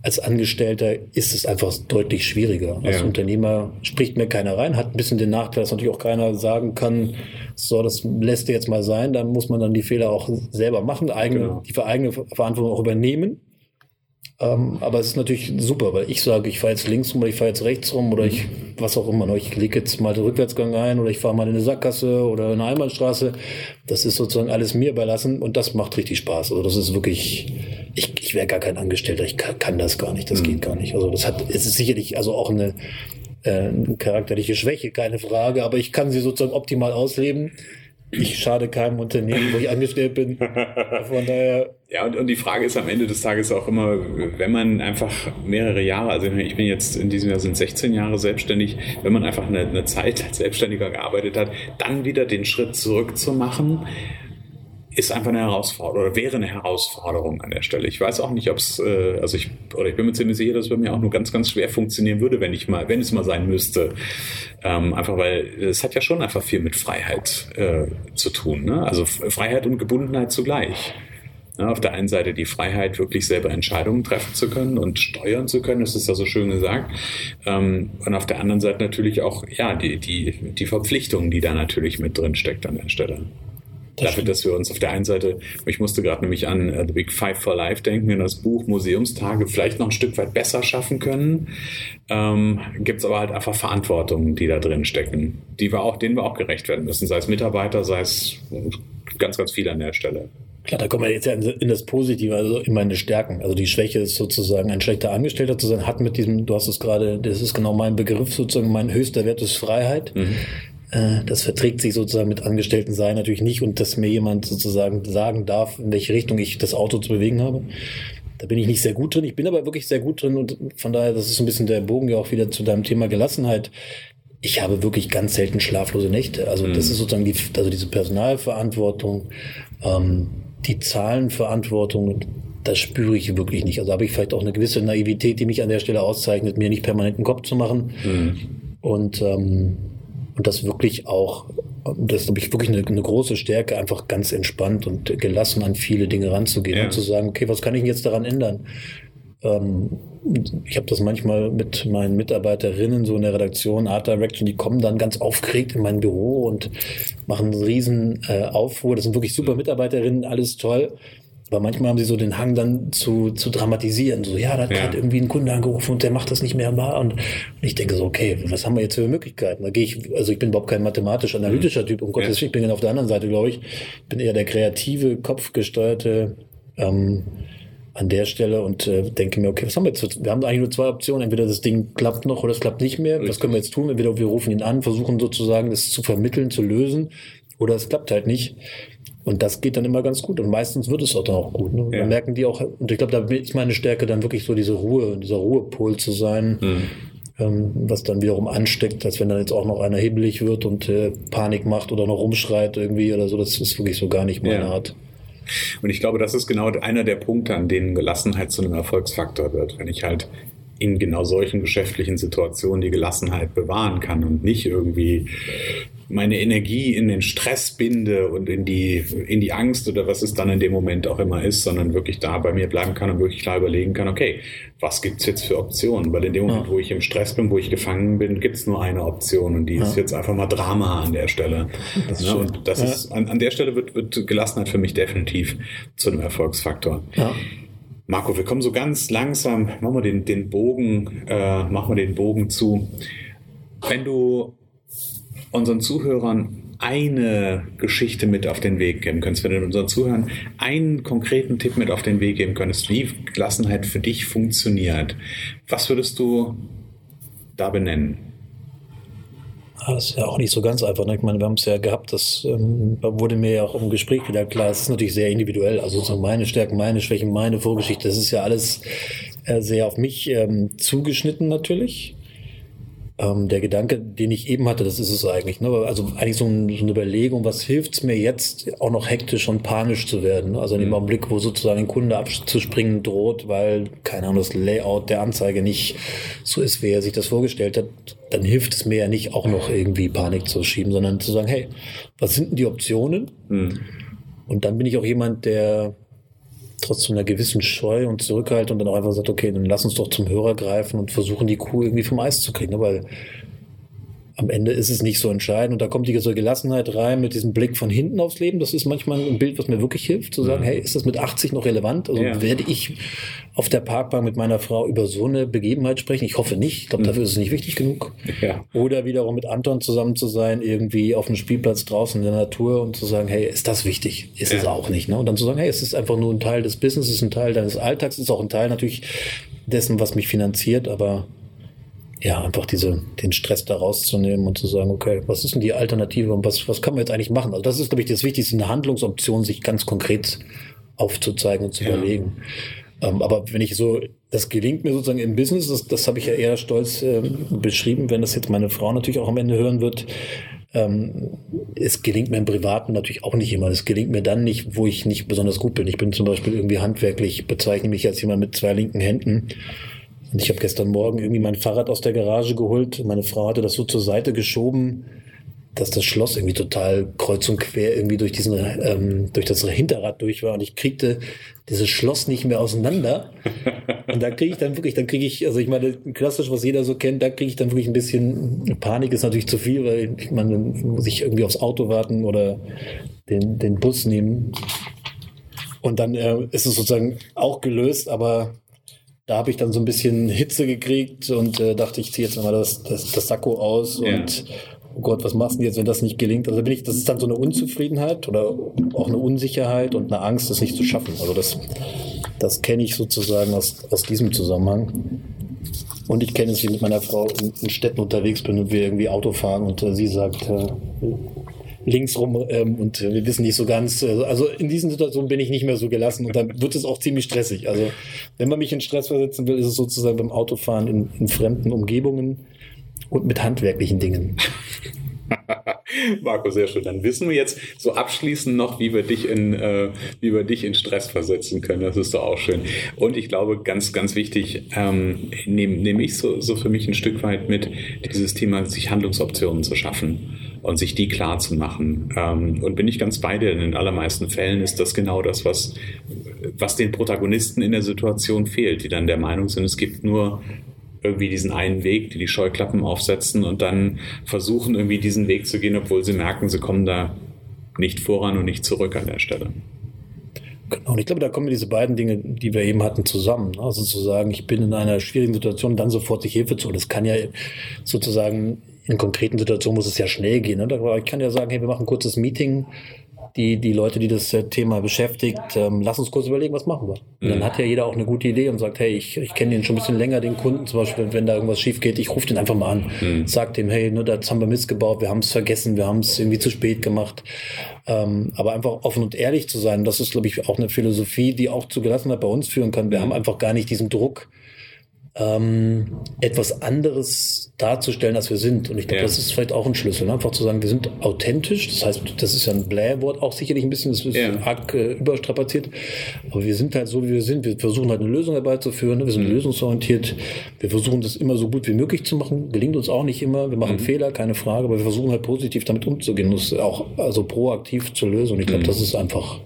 als Angestellter ist es einfach deutlich schwieriger. Als ja. Unternehmer spricht mir keiner rein, hat ein bisschen den Nachteil, dass natürlich auch keiner sagen kann, so, das lässt dir jetzt mal sein, dann muss man dann die Fehler auch selber machen, eigene, genau. die eigene Verantwortung auch übernehmen. Ähm, aber es ist natürlich super, weil ich sage, ich fahre jetzt links rum oder ich fahre jetzt rechts rum oder ich, was auch immer, ne, ich lege jetzt mal den Rückwärtsgang ein oder ich fahre mal in eine Sackgasse oder in eine Einbahnstraße. Das ist sozusagen alles mir überlassen und das macht richtig Spaß. Also das ist wirklich, ich, ich wäre gar kein Angestellter, ich kann, kann das gar nicht, das mhm. geht gar nicht. Also das hat, es ist sicherlich also auch eine, äh, eine charakterliche Schwäche, keine Frage, aber ich kann sie sozusagen optimal ausleben ich schade keinem Unternehmen, wo ich angestellt bin. Von daher. Ja, und, und die Frage ist am Ende des Tages auch immer, wenn man einfach mehrere Jahre, also ich bin jetzt in diesem Jahr sind 16 Jahre selbstständig, wenn man einfach eine, eine Zeit als Selbstständiger gearbeitet hat, dann wieder den Schritt zurück zu machen, ist einfach eine Herausforderung oder wäre eine Herausforderung an der Stelle. Ich weiß auch nicht, ob es, äh, also ich, oder ich bin mir ziemlich sicher, dass es bei mir auch nur ganz, ganz schwer funktionieren würde, wenn ich mal, wenn es mal sein müsste. Ähm, einfach weil es hat ja schon einfach viel mit Freiheit äh, zu tun. Ne? Also Freiheit und Gebundenheit zugleich. Ja, auf der einen Seite die Freiheit, wirklich selber Entscheidungen treffen zu können und steuern zu können, das ist ja so schön gesagt. Ähm, und auf der anderen Seite natürlich auch ja, die, die, die Verpflichtung, die da natürlich mit drin steckt an der Stelle. Das dafür, dass wir uns auf der einen Seite, ich musste gerade nämlich an uh, The Big Five for Life denken, in das Buch Museumstage vielleicht noch ein Stück weit besser schaffen können, ähm, gibt es aber halt einfach Verantwortungen, die da drin stecken, die wir auch, denen wir auch gerecht werden müssen, sei es Mitarbeiter, sei es ganz, ganz viel an der Stelle. Klar, da kommen wir jetzt ja in das Positive, also in meine Stärken. Also die Schwäche ist sozusagen ein schlechter Angestellter zu sein, hat mit diesem, du hast es gerade, das ist genau mein Begriff, sozusagen mein höchster Wert ist Freiheit. Mhm. Äh, das verträgt sich sozusagen mit Angestellten sein natürlich nicht und dass mir jemand sozusagen sagen darf, in welche Richtung ich das Auto zu bewegen habe. Da bin ich nicht sehr gut drin. Ich bin aber wirklich sehr gut drin und von daher, das ist so ein bisschen der Bogen ja auch wieder zu deinem Thema Gelassenheit. Ich habe wirklich ganz selten schlaflose Nächte. Also mhm. das ist sozusagen die, also diese Personalverantwortung, ähm, die Zahlenverantwortung, das spüre ich wirklich nicht. Also habe ich vielleicht auch eine gewisse Naivität, die mich an der Stelle auszeichnet, mir nicht permanent einen Kopf zu machen. Mhm. Und ähm, und das wirklich auch, das ist, glaube ich, wirklich eine, eine, große Stärke, einfach ganz entspannt und gelassen an viele Dinge ranzugehen ja. und zu sagen, okay, was kann ich jetzt daran ändern? Ähm, ich habe das manchmal mit meinen Mitarbeiterinnen so in der Redaktion, Art Direction, die kommen dann ganz aufgeregt in mein Büro und machen einen riesen äh, Aufruhr. Das sind wirklich super Mitarbeiterinnen, alles toll. Aber manchmal haben sie so den Hang dann zu, zu dramatisieren. So, ja, da hat ja. gerade irgendwie ein Kunde angerufen und der macht das nicht mehr wahr. Und ich denke so, okay, was haben wir jetzt für Möglichkeiten? Da gehe ich, also ich bin überhaupt kein mathematisch-analytischer Typ, um Gottes Willen. Ich bin dann auf der anderen Seite, glaube ich, bin eher der kreative, kopfgesteuerte, ähm, an der Stelle und äh, denke mir, okay, was haben wir jetzt? Wir haben eigentlich nur zwei Optionen. Entweder das Ding klappt noch oder es klappt nicht mehr. Richtig. Was können wir jetzt tun? Entweder wir rufen ihn an, versuchen sozusagen das zu vermitteln, zu lösen oder es klappt halt nicht. Und das geht dann immer ganz gut. Und meistens wird es auch dann auch gut. Ne? Ja. Dann merken die auch, und ich glaube, da ist meine Stärke dann wirklich so diese Ruhe, dieser Ruhepol zu sein. Mhm. Ähm, was dann wiederum ansteckt, als wenn dann jetzt auch noch einer hibbelig wird und äh, Panik macht oder noch rumschreit irgendwie oder so. Das ist wirklich so gar nicht meine ja. Art. Und ich glaube, das ist genau einer der Punkte, an denen Gelassenheit zu einem Erfolgsfaktor wird. Wenn ich halt in genau solchen geschäftlichen Situationen die Gelassenheit bewahren kann und nicht irgendwie meine Energie in den Stress binde und in die, in die Angst oder was es dann in dem Moment auch immer ist, sondern wirklich da bei mir bleiben kann und wirklich klar überlegen kann, okay, was gibt's jetzt für Optionen? Weil in dem Moment, ja. wo ich im Stress bin, wo ich gefangen bin, gibt's nur eine Option und die ja. ist jetzt einfach mal Drama an der Stelle. Das ja, und das ist, an, an der Stelle wird, wird Gelassenheit für mich definitiv zu einem Erfolgsfaktor. Ja. Marco, wir kommen so ganz langsam, machen wir den, den Bogen, äh, machen wir den Bogen zu. Wenn du unseren Zuhörern eine Geschichte mit auf den Weg geben könntest, wenn du unseren Zuhörern einen konkreten Tipp mit auf den Weg geben könntest, wie Gelassenheit für dich funktioniert, was würdest du da benennen? Das ist ja auch nicht so ganz einfach. Ne? Ich meine, wir haben es ja gehabt, das ähm, wurde mir ja auch im Gespräch wieder klar, es ist natürlich sehr individuell. Also so meine Stärken, meine Schwächen, meine Vorgeschichte, das ist ja alles äh, sehr auf mich ähm, zugeschnitten natürlich. Ähm, der Gedanke, den ich eben hatte, das ist es eigentlich. Ne? Also eigentlich so, ein, so eine Überlegung, was hilft es mir jetzt, auch noch hektisch und panisch zu werden? Also in dem mhm. Augenblick, wo sozusagen ein Kunde abzuspringen droht, weil, keine Ahnung, das Layout der Anzeige nicht so ist, wie er sich das vorgestellt hat, dann hilft es mir ja nicht, auch noch irgendwie Panik zu schieben, sondern zu sagen, hey, was sind denn die Optionen? Mhm. Und dann bin ich auch jemand, der trotz einer gewissen Scheu und Zurückhaltung dann auch einfach sagt, okay, dann lass uns doch zum Hörer greifen und versuchen, die Kuh irgendwie vom Eis zu kriegen. Ne? Weil am Ende ist es nicht so entscheidend. Und da kommt diese Gelassenheit rein mit diesem Blick von hinten aufs Leben. Das ist manchmal ein Bild, was mir wirklich hilft, zu sagen, mhm. hey, ist das mit 80 noch relevant? Also ja. werde ich auf der Parkbank mit meiner Frau über so eine Begebenheit sprechen? Ich hoffe nicht. Ich glaube, dafür ist es nicht wichtig genug. Ja. Oder wiederum mit Anton zusammen zu sein, irgendwie auf dem Spielplatz draußen in der Natur und zu sagen, hey, ist das wichtig? Ist ja. es auch nicht. Ne? Und dann zu sagen, hey, es ist einfach nur ein Teil des Business, es ist ein Teil deines Alltags, es ist auch ein Teil natürlich dessen, was mich finanziert, aber ja, einfach diese, den Stress da rauszunehmen und zu sagen, okay, was ist denn die Alternative und was, was kann man jetzt eigentlich machen? Also das ist, glaube ich, das Wichtigste, eine Handlungsoption, sich ganz konkret aufzuzeigen und zu ja. überlegen. Ähm, aber wenn ich so, das gelingt mir sozusagen im Business, das, das habe ich ja eher stolz ähm, beschrieben, wenn das jetzt meine Frau natürlich auch am Ende hören wird. Ähm, es gelingt mir im Privaten natürlich auch nicht immer. Es gelingt mir dann nicht, wo ich nicht besonders gut bin. Ich bin zum Beispiel irgendwie handwerklich, bezeichne mich als jemand mit zwei linken Händen. Und ich habe gestern Morgen irgendwie mein Fahrrad aus der Garage geholt. Meine Frau hatte das so zur Seite geschoben, dass das Schloss irgendwie total kreuz und quer irgendwie durch diesen ähm, durch das Hinterrad durch war und ich kriegte dieses Schloss nicht mehr auseinander. Und da kriege ich dann wirklich, dann kriege ich, also ich meine, klassisch, was jeder so kennt, da kriege ich dann wirklich ein bisschen Panik ist natürlich zu viel, weil ich meine, dann muss ich irgendwie aufs Auto warten oder den, den Bus nehmen. Und dann äh, ist es sozusagen auch gelöst, aber da habe ich dann so ein bisschen Hitze gekriegt und äh, dachte, ich ziehe jetzt mal das, das, das Sakko aus ja. und oh Gott, was machst du jetzt, wenn das nicht gelingt? Also bin ich, das ist dann so eine Unzufriedenheit oder auch eine Unsicherheit und eine Angst, das nicht zu schaffen. Also das, das kenne ich sozusagen aus, aus diesem Zusammenhang. Und ich kenne es, wie ich mit meiner Frau in, in Städten unterwegs bin und wir irgendwie Auto fahren und äh, sie sagt, äh, links rum ähm, und wir wissen nicht so ganz. Äh, also in diesen Situationen bin ich nicht mehr so gelassen und dann wird es auch ziemlich stressig. Also wenn man mich in Stress versetzen will, ist es sozusagen beim Autofahren in, in fremden Umgebungen und mit handwerklichen Dingen. Marco, sehr schön. Dann wissen wir jetzt so abschließend noch, wie wir dich in, äh, wie wir dich in Stress versetzen können. Das ist doch auch schön. Und ich glaube, ganz, ganz wichtig, ähm, nehme nehm ich so, so für mich ein Stück weit mit, dieses Thema, sich Handlungsoptionen zu schaffen und sich die klar zu machen. Ähm, und bin ich ganz bei dir, in den allermeisten Fällen ist das genau das, was, was den Protagonisten in der Situation fehlt, die dann der Meinung sind, es gibt nur irgendwie diesen einen Weg, die die Scheuklappen aufsetzen und dann versuchen irgendwie diesen Weg zu gehen, obwohl sie merken, sie kommen da nicht voran und nicht zurück an der Stelle. Genau, und ich glaube, da kommen diese beiden Dinge, die wir eben hatten, zusammen. Also zu sagen, ich bin in einer schwierigen Situation, dann sofort sich Hilfe zu. Das kann ja sozusagen in konkreten Situationen muss es ja schnell gehen. Ne? Ich kann ja sagen, hey, wir machen ein kurzes Meeting, die, die Leute, die das äh, Thema beschäftigt, ähm, lass uns kurz überlegen, was machen wir. Und dann mhm. hat ja jeder auch eine gute Idee und sagt, hey, ich, ich kenne den schon ein bisschen länger, den Kunden zum Beispiel, wenn da irgendwas schief geht, ich rufe den einfach mal an, mhm. sag dem, hey, nur das haben wir missgebaut, wir haben es vergessen, wir haben es irgendwie zu spät gemacht. Ähm, aber einfach offen und ehrlich zu sein, das ist, glaube ich, auch eine Philosophie, die auch zu Gelassenheit bei uns führen kann. Wir mhm. haben einfach gar nicht diesen Druck, ähm, etwas anderes darzustellen, als wir sind. Und ich glaube, ja. das ist vielleicht auch ein Schlüssel. Ne? Einfach zu sagen, wir sind authentisch. Das heißt, das ist ja ein Blähwort auch sicherlich ein bisschen, das ist ja. arg äh, überstrapaziert. Aber wir sind halt so, wie wir sind. Wir versuchen halt eine Lösung herbeizuführen. Ne? Wir sind mhm. lösungsorientiert. Wir versuchen das immer so gut wie möglich zu machen. Gelingt uns auch nicht immer. Wir machen mhm. Fehler, keine Frage. Aber wir versuchen halt positiv damit umzugehen. Das auch also proaktiv zu lösen. Und ich glaube, mhm. das ist einfach,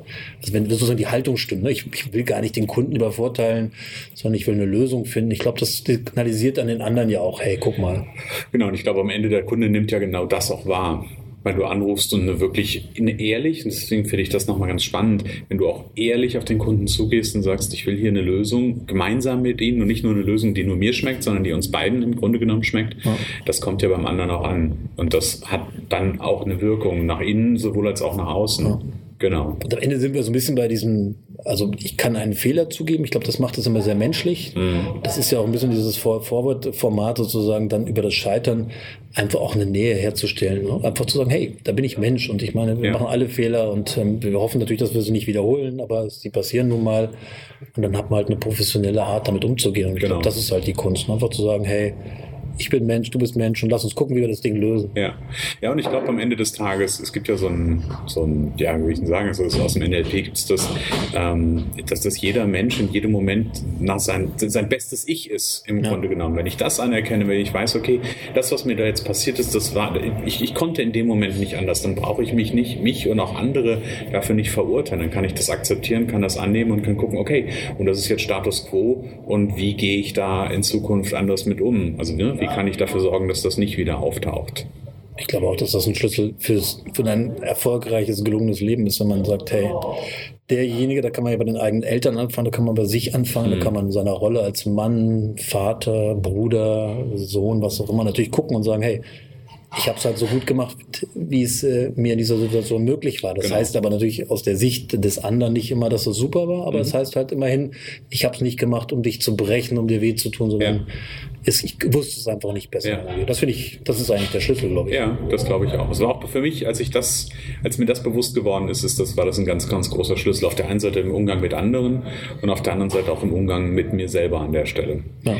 wenn sozusagen die Haltung stimmt. Ne? Ich, ich will gar nicht den Kunden übervorteilen, sondern ich will eine Lösung finden. Ich glaube, das signalisiert an den anderen ja auch, hey, guck mal. Genau, und ich glaube, am Ende der Kunde nimmt ja genau das auch wahr weil du anrufst und wirklich ehrlich, und deswegen finde ich das nochmal ganz spannend, wenn du auch ehrlich auf den Kunden zugehst und sagst, ich will hier eine Lösung gemeinsam mit ihnen und nicht nur eine Lösung, die nur mir schmeckt, sondern die uns beiden im Grunde genommen schmeckt, ja. das kommt ja beim anderen auch an. Und das hat dann auch eine Wirkung nach innen sowohl als auch nach außen. Ja. Genau. Und am Ende sind wir so ein bisschen bei diesem, also ich kann einen Fehler zugeben. Ich glaube, das macht es immer sehr menschlich. Mhm. Das ist ja auch ein bisschen dieses Forward-Format sozusagen, dann über das Scheitern einfach auch eine Nähe herzustellen. Ne? Einfach zu sagen, hey, da bin ich Mensch und ich meine, wir ja. machen alle Fehler und ähm, wir hoffen natürlich, dass wir sie nicht wiederholen, aber sie passieren nun mal. Und dann hat man halt eine professionelle Art, damit umzugehen. Und ich genau. glaube, das ist halt die Kunst. Ne? Einfach zu sagen, hey, ich bin Mensch, du bist Mensch und lass uns gucken, wie wir das Ding lösen. Ja, ja und ich glaube am Ende des Tages, es gibt ja so ein, so ein ja, wie ich denn sagen, also aus dem NLP gibt es das, ähm, dass das jeder Mensch in jedem Moment nach sein, sein bestes Ich ist, im ja. Grunde genommen. Wenn ich das anerkenne, wenn ich weiß, okay, das, was mir da jetzt passiert ist, das war, ich, ich konnte in dem Moment nicht anders, dann brauche ich mich nicht, mich und auch andere dafür nicht verurteilen. Dann kann ich das akzeptieren, kann das annehmen und kann gucken, okay, und das ist jetzt Status quo und wie gehe ich da in Zukunft anders mit um? Also ne, wie kann ich dafür sorgen, dass das nicht wieder auftaucht? Ich glaube auch, dass das ein Schlüssel fürs, für ein erfolgreiches, gelungenes Leben ist, wenn man sagt, hey, derjenige, da kann man ja bei den eigenen Eltern anfangen, da kann man bei sich anfangen, mhm. da kann man in seiner Rolle als Mann, Vater, Bruder, Sohn, was auch immer natürlich gucken und sagen, hey, ich habe es halt so gut gemacht, wie es äh, mir in dieser Situation möglich war. Das genau. heißt aber natürlich aus der Sicht des anderen nicht immer, dass es super war, aber es mhm. das heißt halt immerhin, ich habe es nicht gemacht, um dich zu brechen, um dir weh zu tun, sondern ja. es, ich wusste es einfach nicht besser. Ja. Das finde ich, das ist eigentlich der Schlüssel, glaube ich. Ja, das glaube ich auch. Es war auch für mich, als ich das, als mir das bewusst geworden ist, ist das war das ein ganz, ganz großer Schlüssel. Auf der einen Seite im Umgang mit anderen und auf der anderen Seite auch im Umgang mit mir selber an der Stelle. Ja.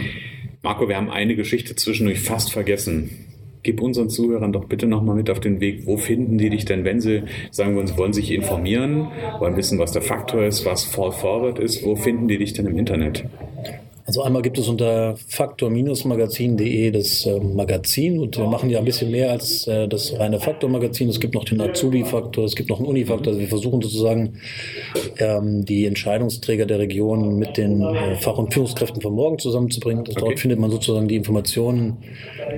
Marco, wir haben eine Geschichte zwischendurch fast vergessen gib unseren Zuhörern doch bitte nochmal mit auf den Weg, wo finden die dich denn, wenn sie sagen wollen, sie wollen sich informieren, wollen wissen, was der Faktor ist, was Fall Forward ist, wo finden die dich denn im Internet? Also einmal gibt es unter faktor-magazin.de das äh, Magazin und wir machen ja ein bisschen mehr als äh, das reine Faktor-Magazin. Es gibt noch den Azubi-Faktor, es gibt noch einen Uni-Faktor. Also wir versuchen sozusagen ähm, die Entscheidungsträger der Region mit den äh, Fach- und Führungskräften von morgen zusammenzubringen. Also okay. Dort findet man sozusagen die Informationen,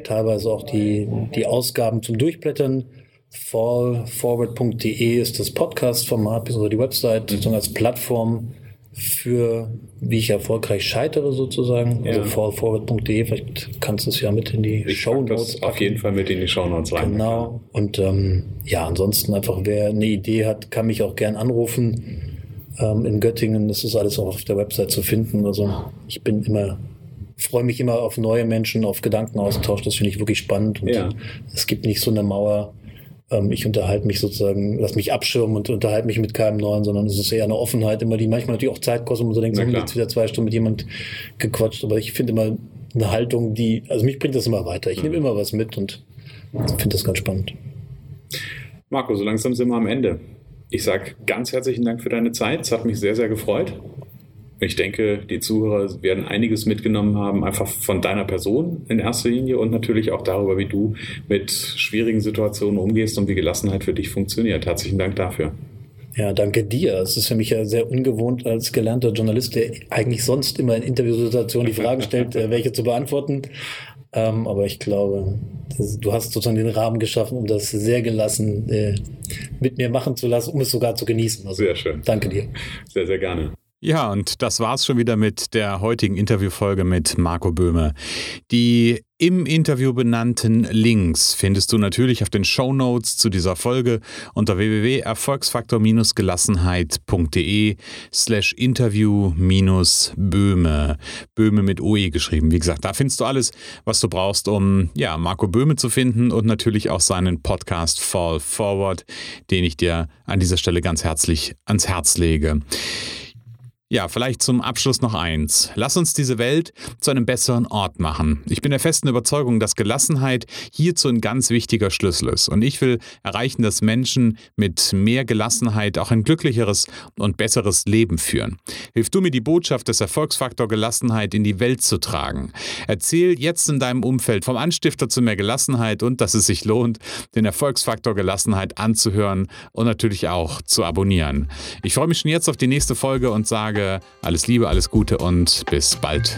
teilweise auch die, die Ausgaben zum Durchblättern fallforward.de ist das Podcast-Format, bzw. die Website sozusagen als Plattform für wie ich erfolgreich scheitere sozusagen. Ja. Also fallforward.de, vielleicht kannst du es ja mit in die ich Show Notes. Auf jeden Fall mit in die Show Notes rein. Genau. Und ähm, ja, ansonsten einfach, wer eine Idee hat, kann mich auch gern anrufen. Ähm, in Göttingen, das ist alles auch auf der Website zu finden. Also ich bin immer freue mich immer auf neue Menschen, auf Gedankenaustausch. Das finde ich wirklich spannend. Und ja. es gibt nicht so eine Mauer, ähm, ich unterhalte mich sozusagen, lass mich abschirmen und unterhalte mich mit keinem Neuen, sondern es ist eher eine Offenheit, immer die manchmal natürlich auch Zeit kostet, und man so denkt, so, jetzt wieder zwei Stunden mit jemand gequatscht, aber ich finde immer eine Haltung, die, also mich bringt das immer weiter. Ich mhm. nehme immer was mit und finde das ganz spannend. Marco, so langsam sind wir am Ende. Ich sage ganz herzlichen Dank für deine Zeit. Es hat mich sehr, sehr gefreut. Ich denke, die Zuhörer werden einiges mitgenommen haben, einfach von deiner Person in erster Linie und natürlich auch darüber, wie du mit schwierigen Situationen umgehst und wie Gelassenheit für dich funktioniert. Herzlichen Dank dafür. Ja, danke dir. Es ist für mich ja sehr ungewohnt als gelernter Journalist, der eigentlich sonst immer in Interviewsituationen die Fragen stellt, äh, welche zu beantworten. Ähm, aber ich glaube, das, du hast sozusagen den Rahmen geschaffen, um das sehr gelassen äh, mit mir machen zu lassen, um es sogar zu genießen. Also, sehr schön. Danke dir. Sehr, sehr gerne. Ja, und das war's schon wieder mit der heutigen Interviewfolge mit Marco Böhme. Die im Interview benannten Links findest du natürlich auf den Show Notes zu dieser Folge unter www.erfolgsfaktor-gelassenheit.de slash interview-böhme. Böhme mit OE geschrieben. Wie gesagt, da findest du alles, was du brauchst, um ja, Marco Böhme zu finden und natürlich auch seinen Podcast Fall Forward, den ich dir an dieser Stelle ganz herzlich ans Herz lege. Ja, vielleicht zum Abschluss noch eins. Lass uns diese Welt zu einem besseren Ort machen. Ich bin der festen Überzeugung, dass Gelassenheit hierzu ein ganz wichtiger Schlüssel ist. Und ich will erreichen, dass Menschen mit mehr Gelassenheit auch ein glücklicheres und besseres Leben führen. Hilf du mir, die Botschaft des Erfolgsfaktor Gelassenheit in die Welt zu tragen. Erzähl jetzt in deinem Umfeld vom Anstifter zu mehr Gelassenheit und dass es sich lohnt, den Erfolgsfaktor Gelassenheit anzuhören und natürlich auch zu abonnieren. Ich freue mich schon jetzt auf die nächste Folge und sage, alles Liebe, alles Gute und bis bald.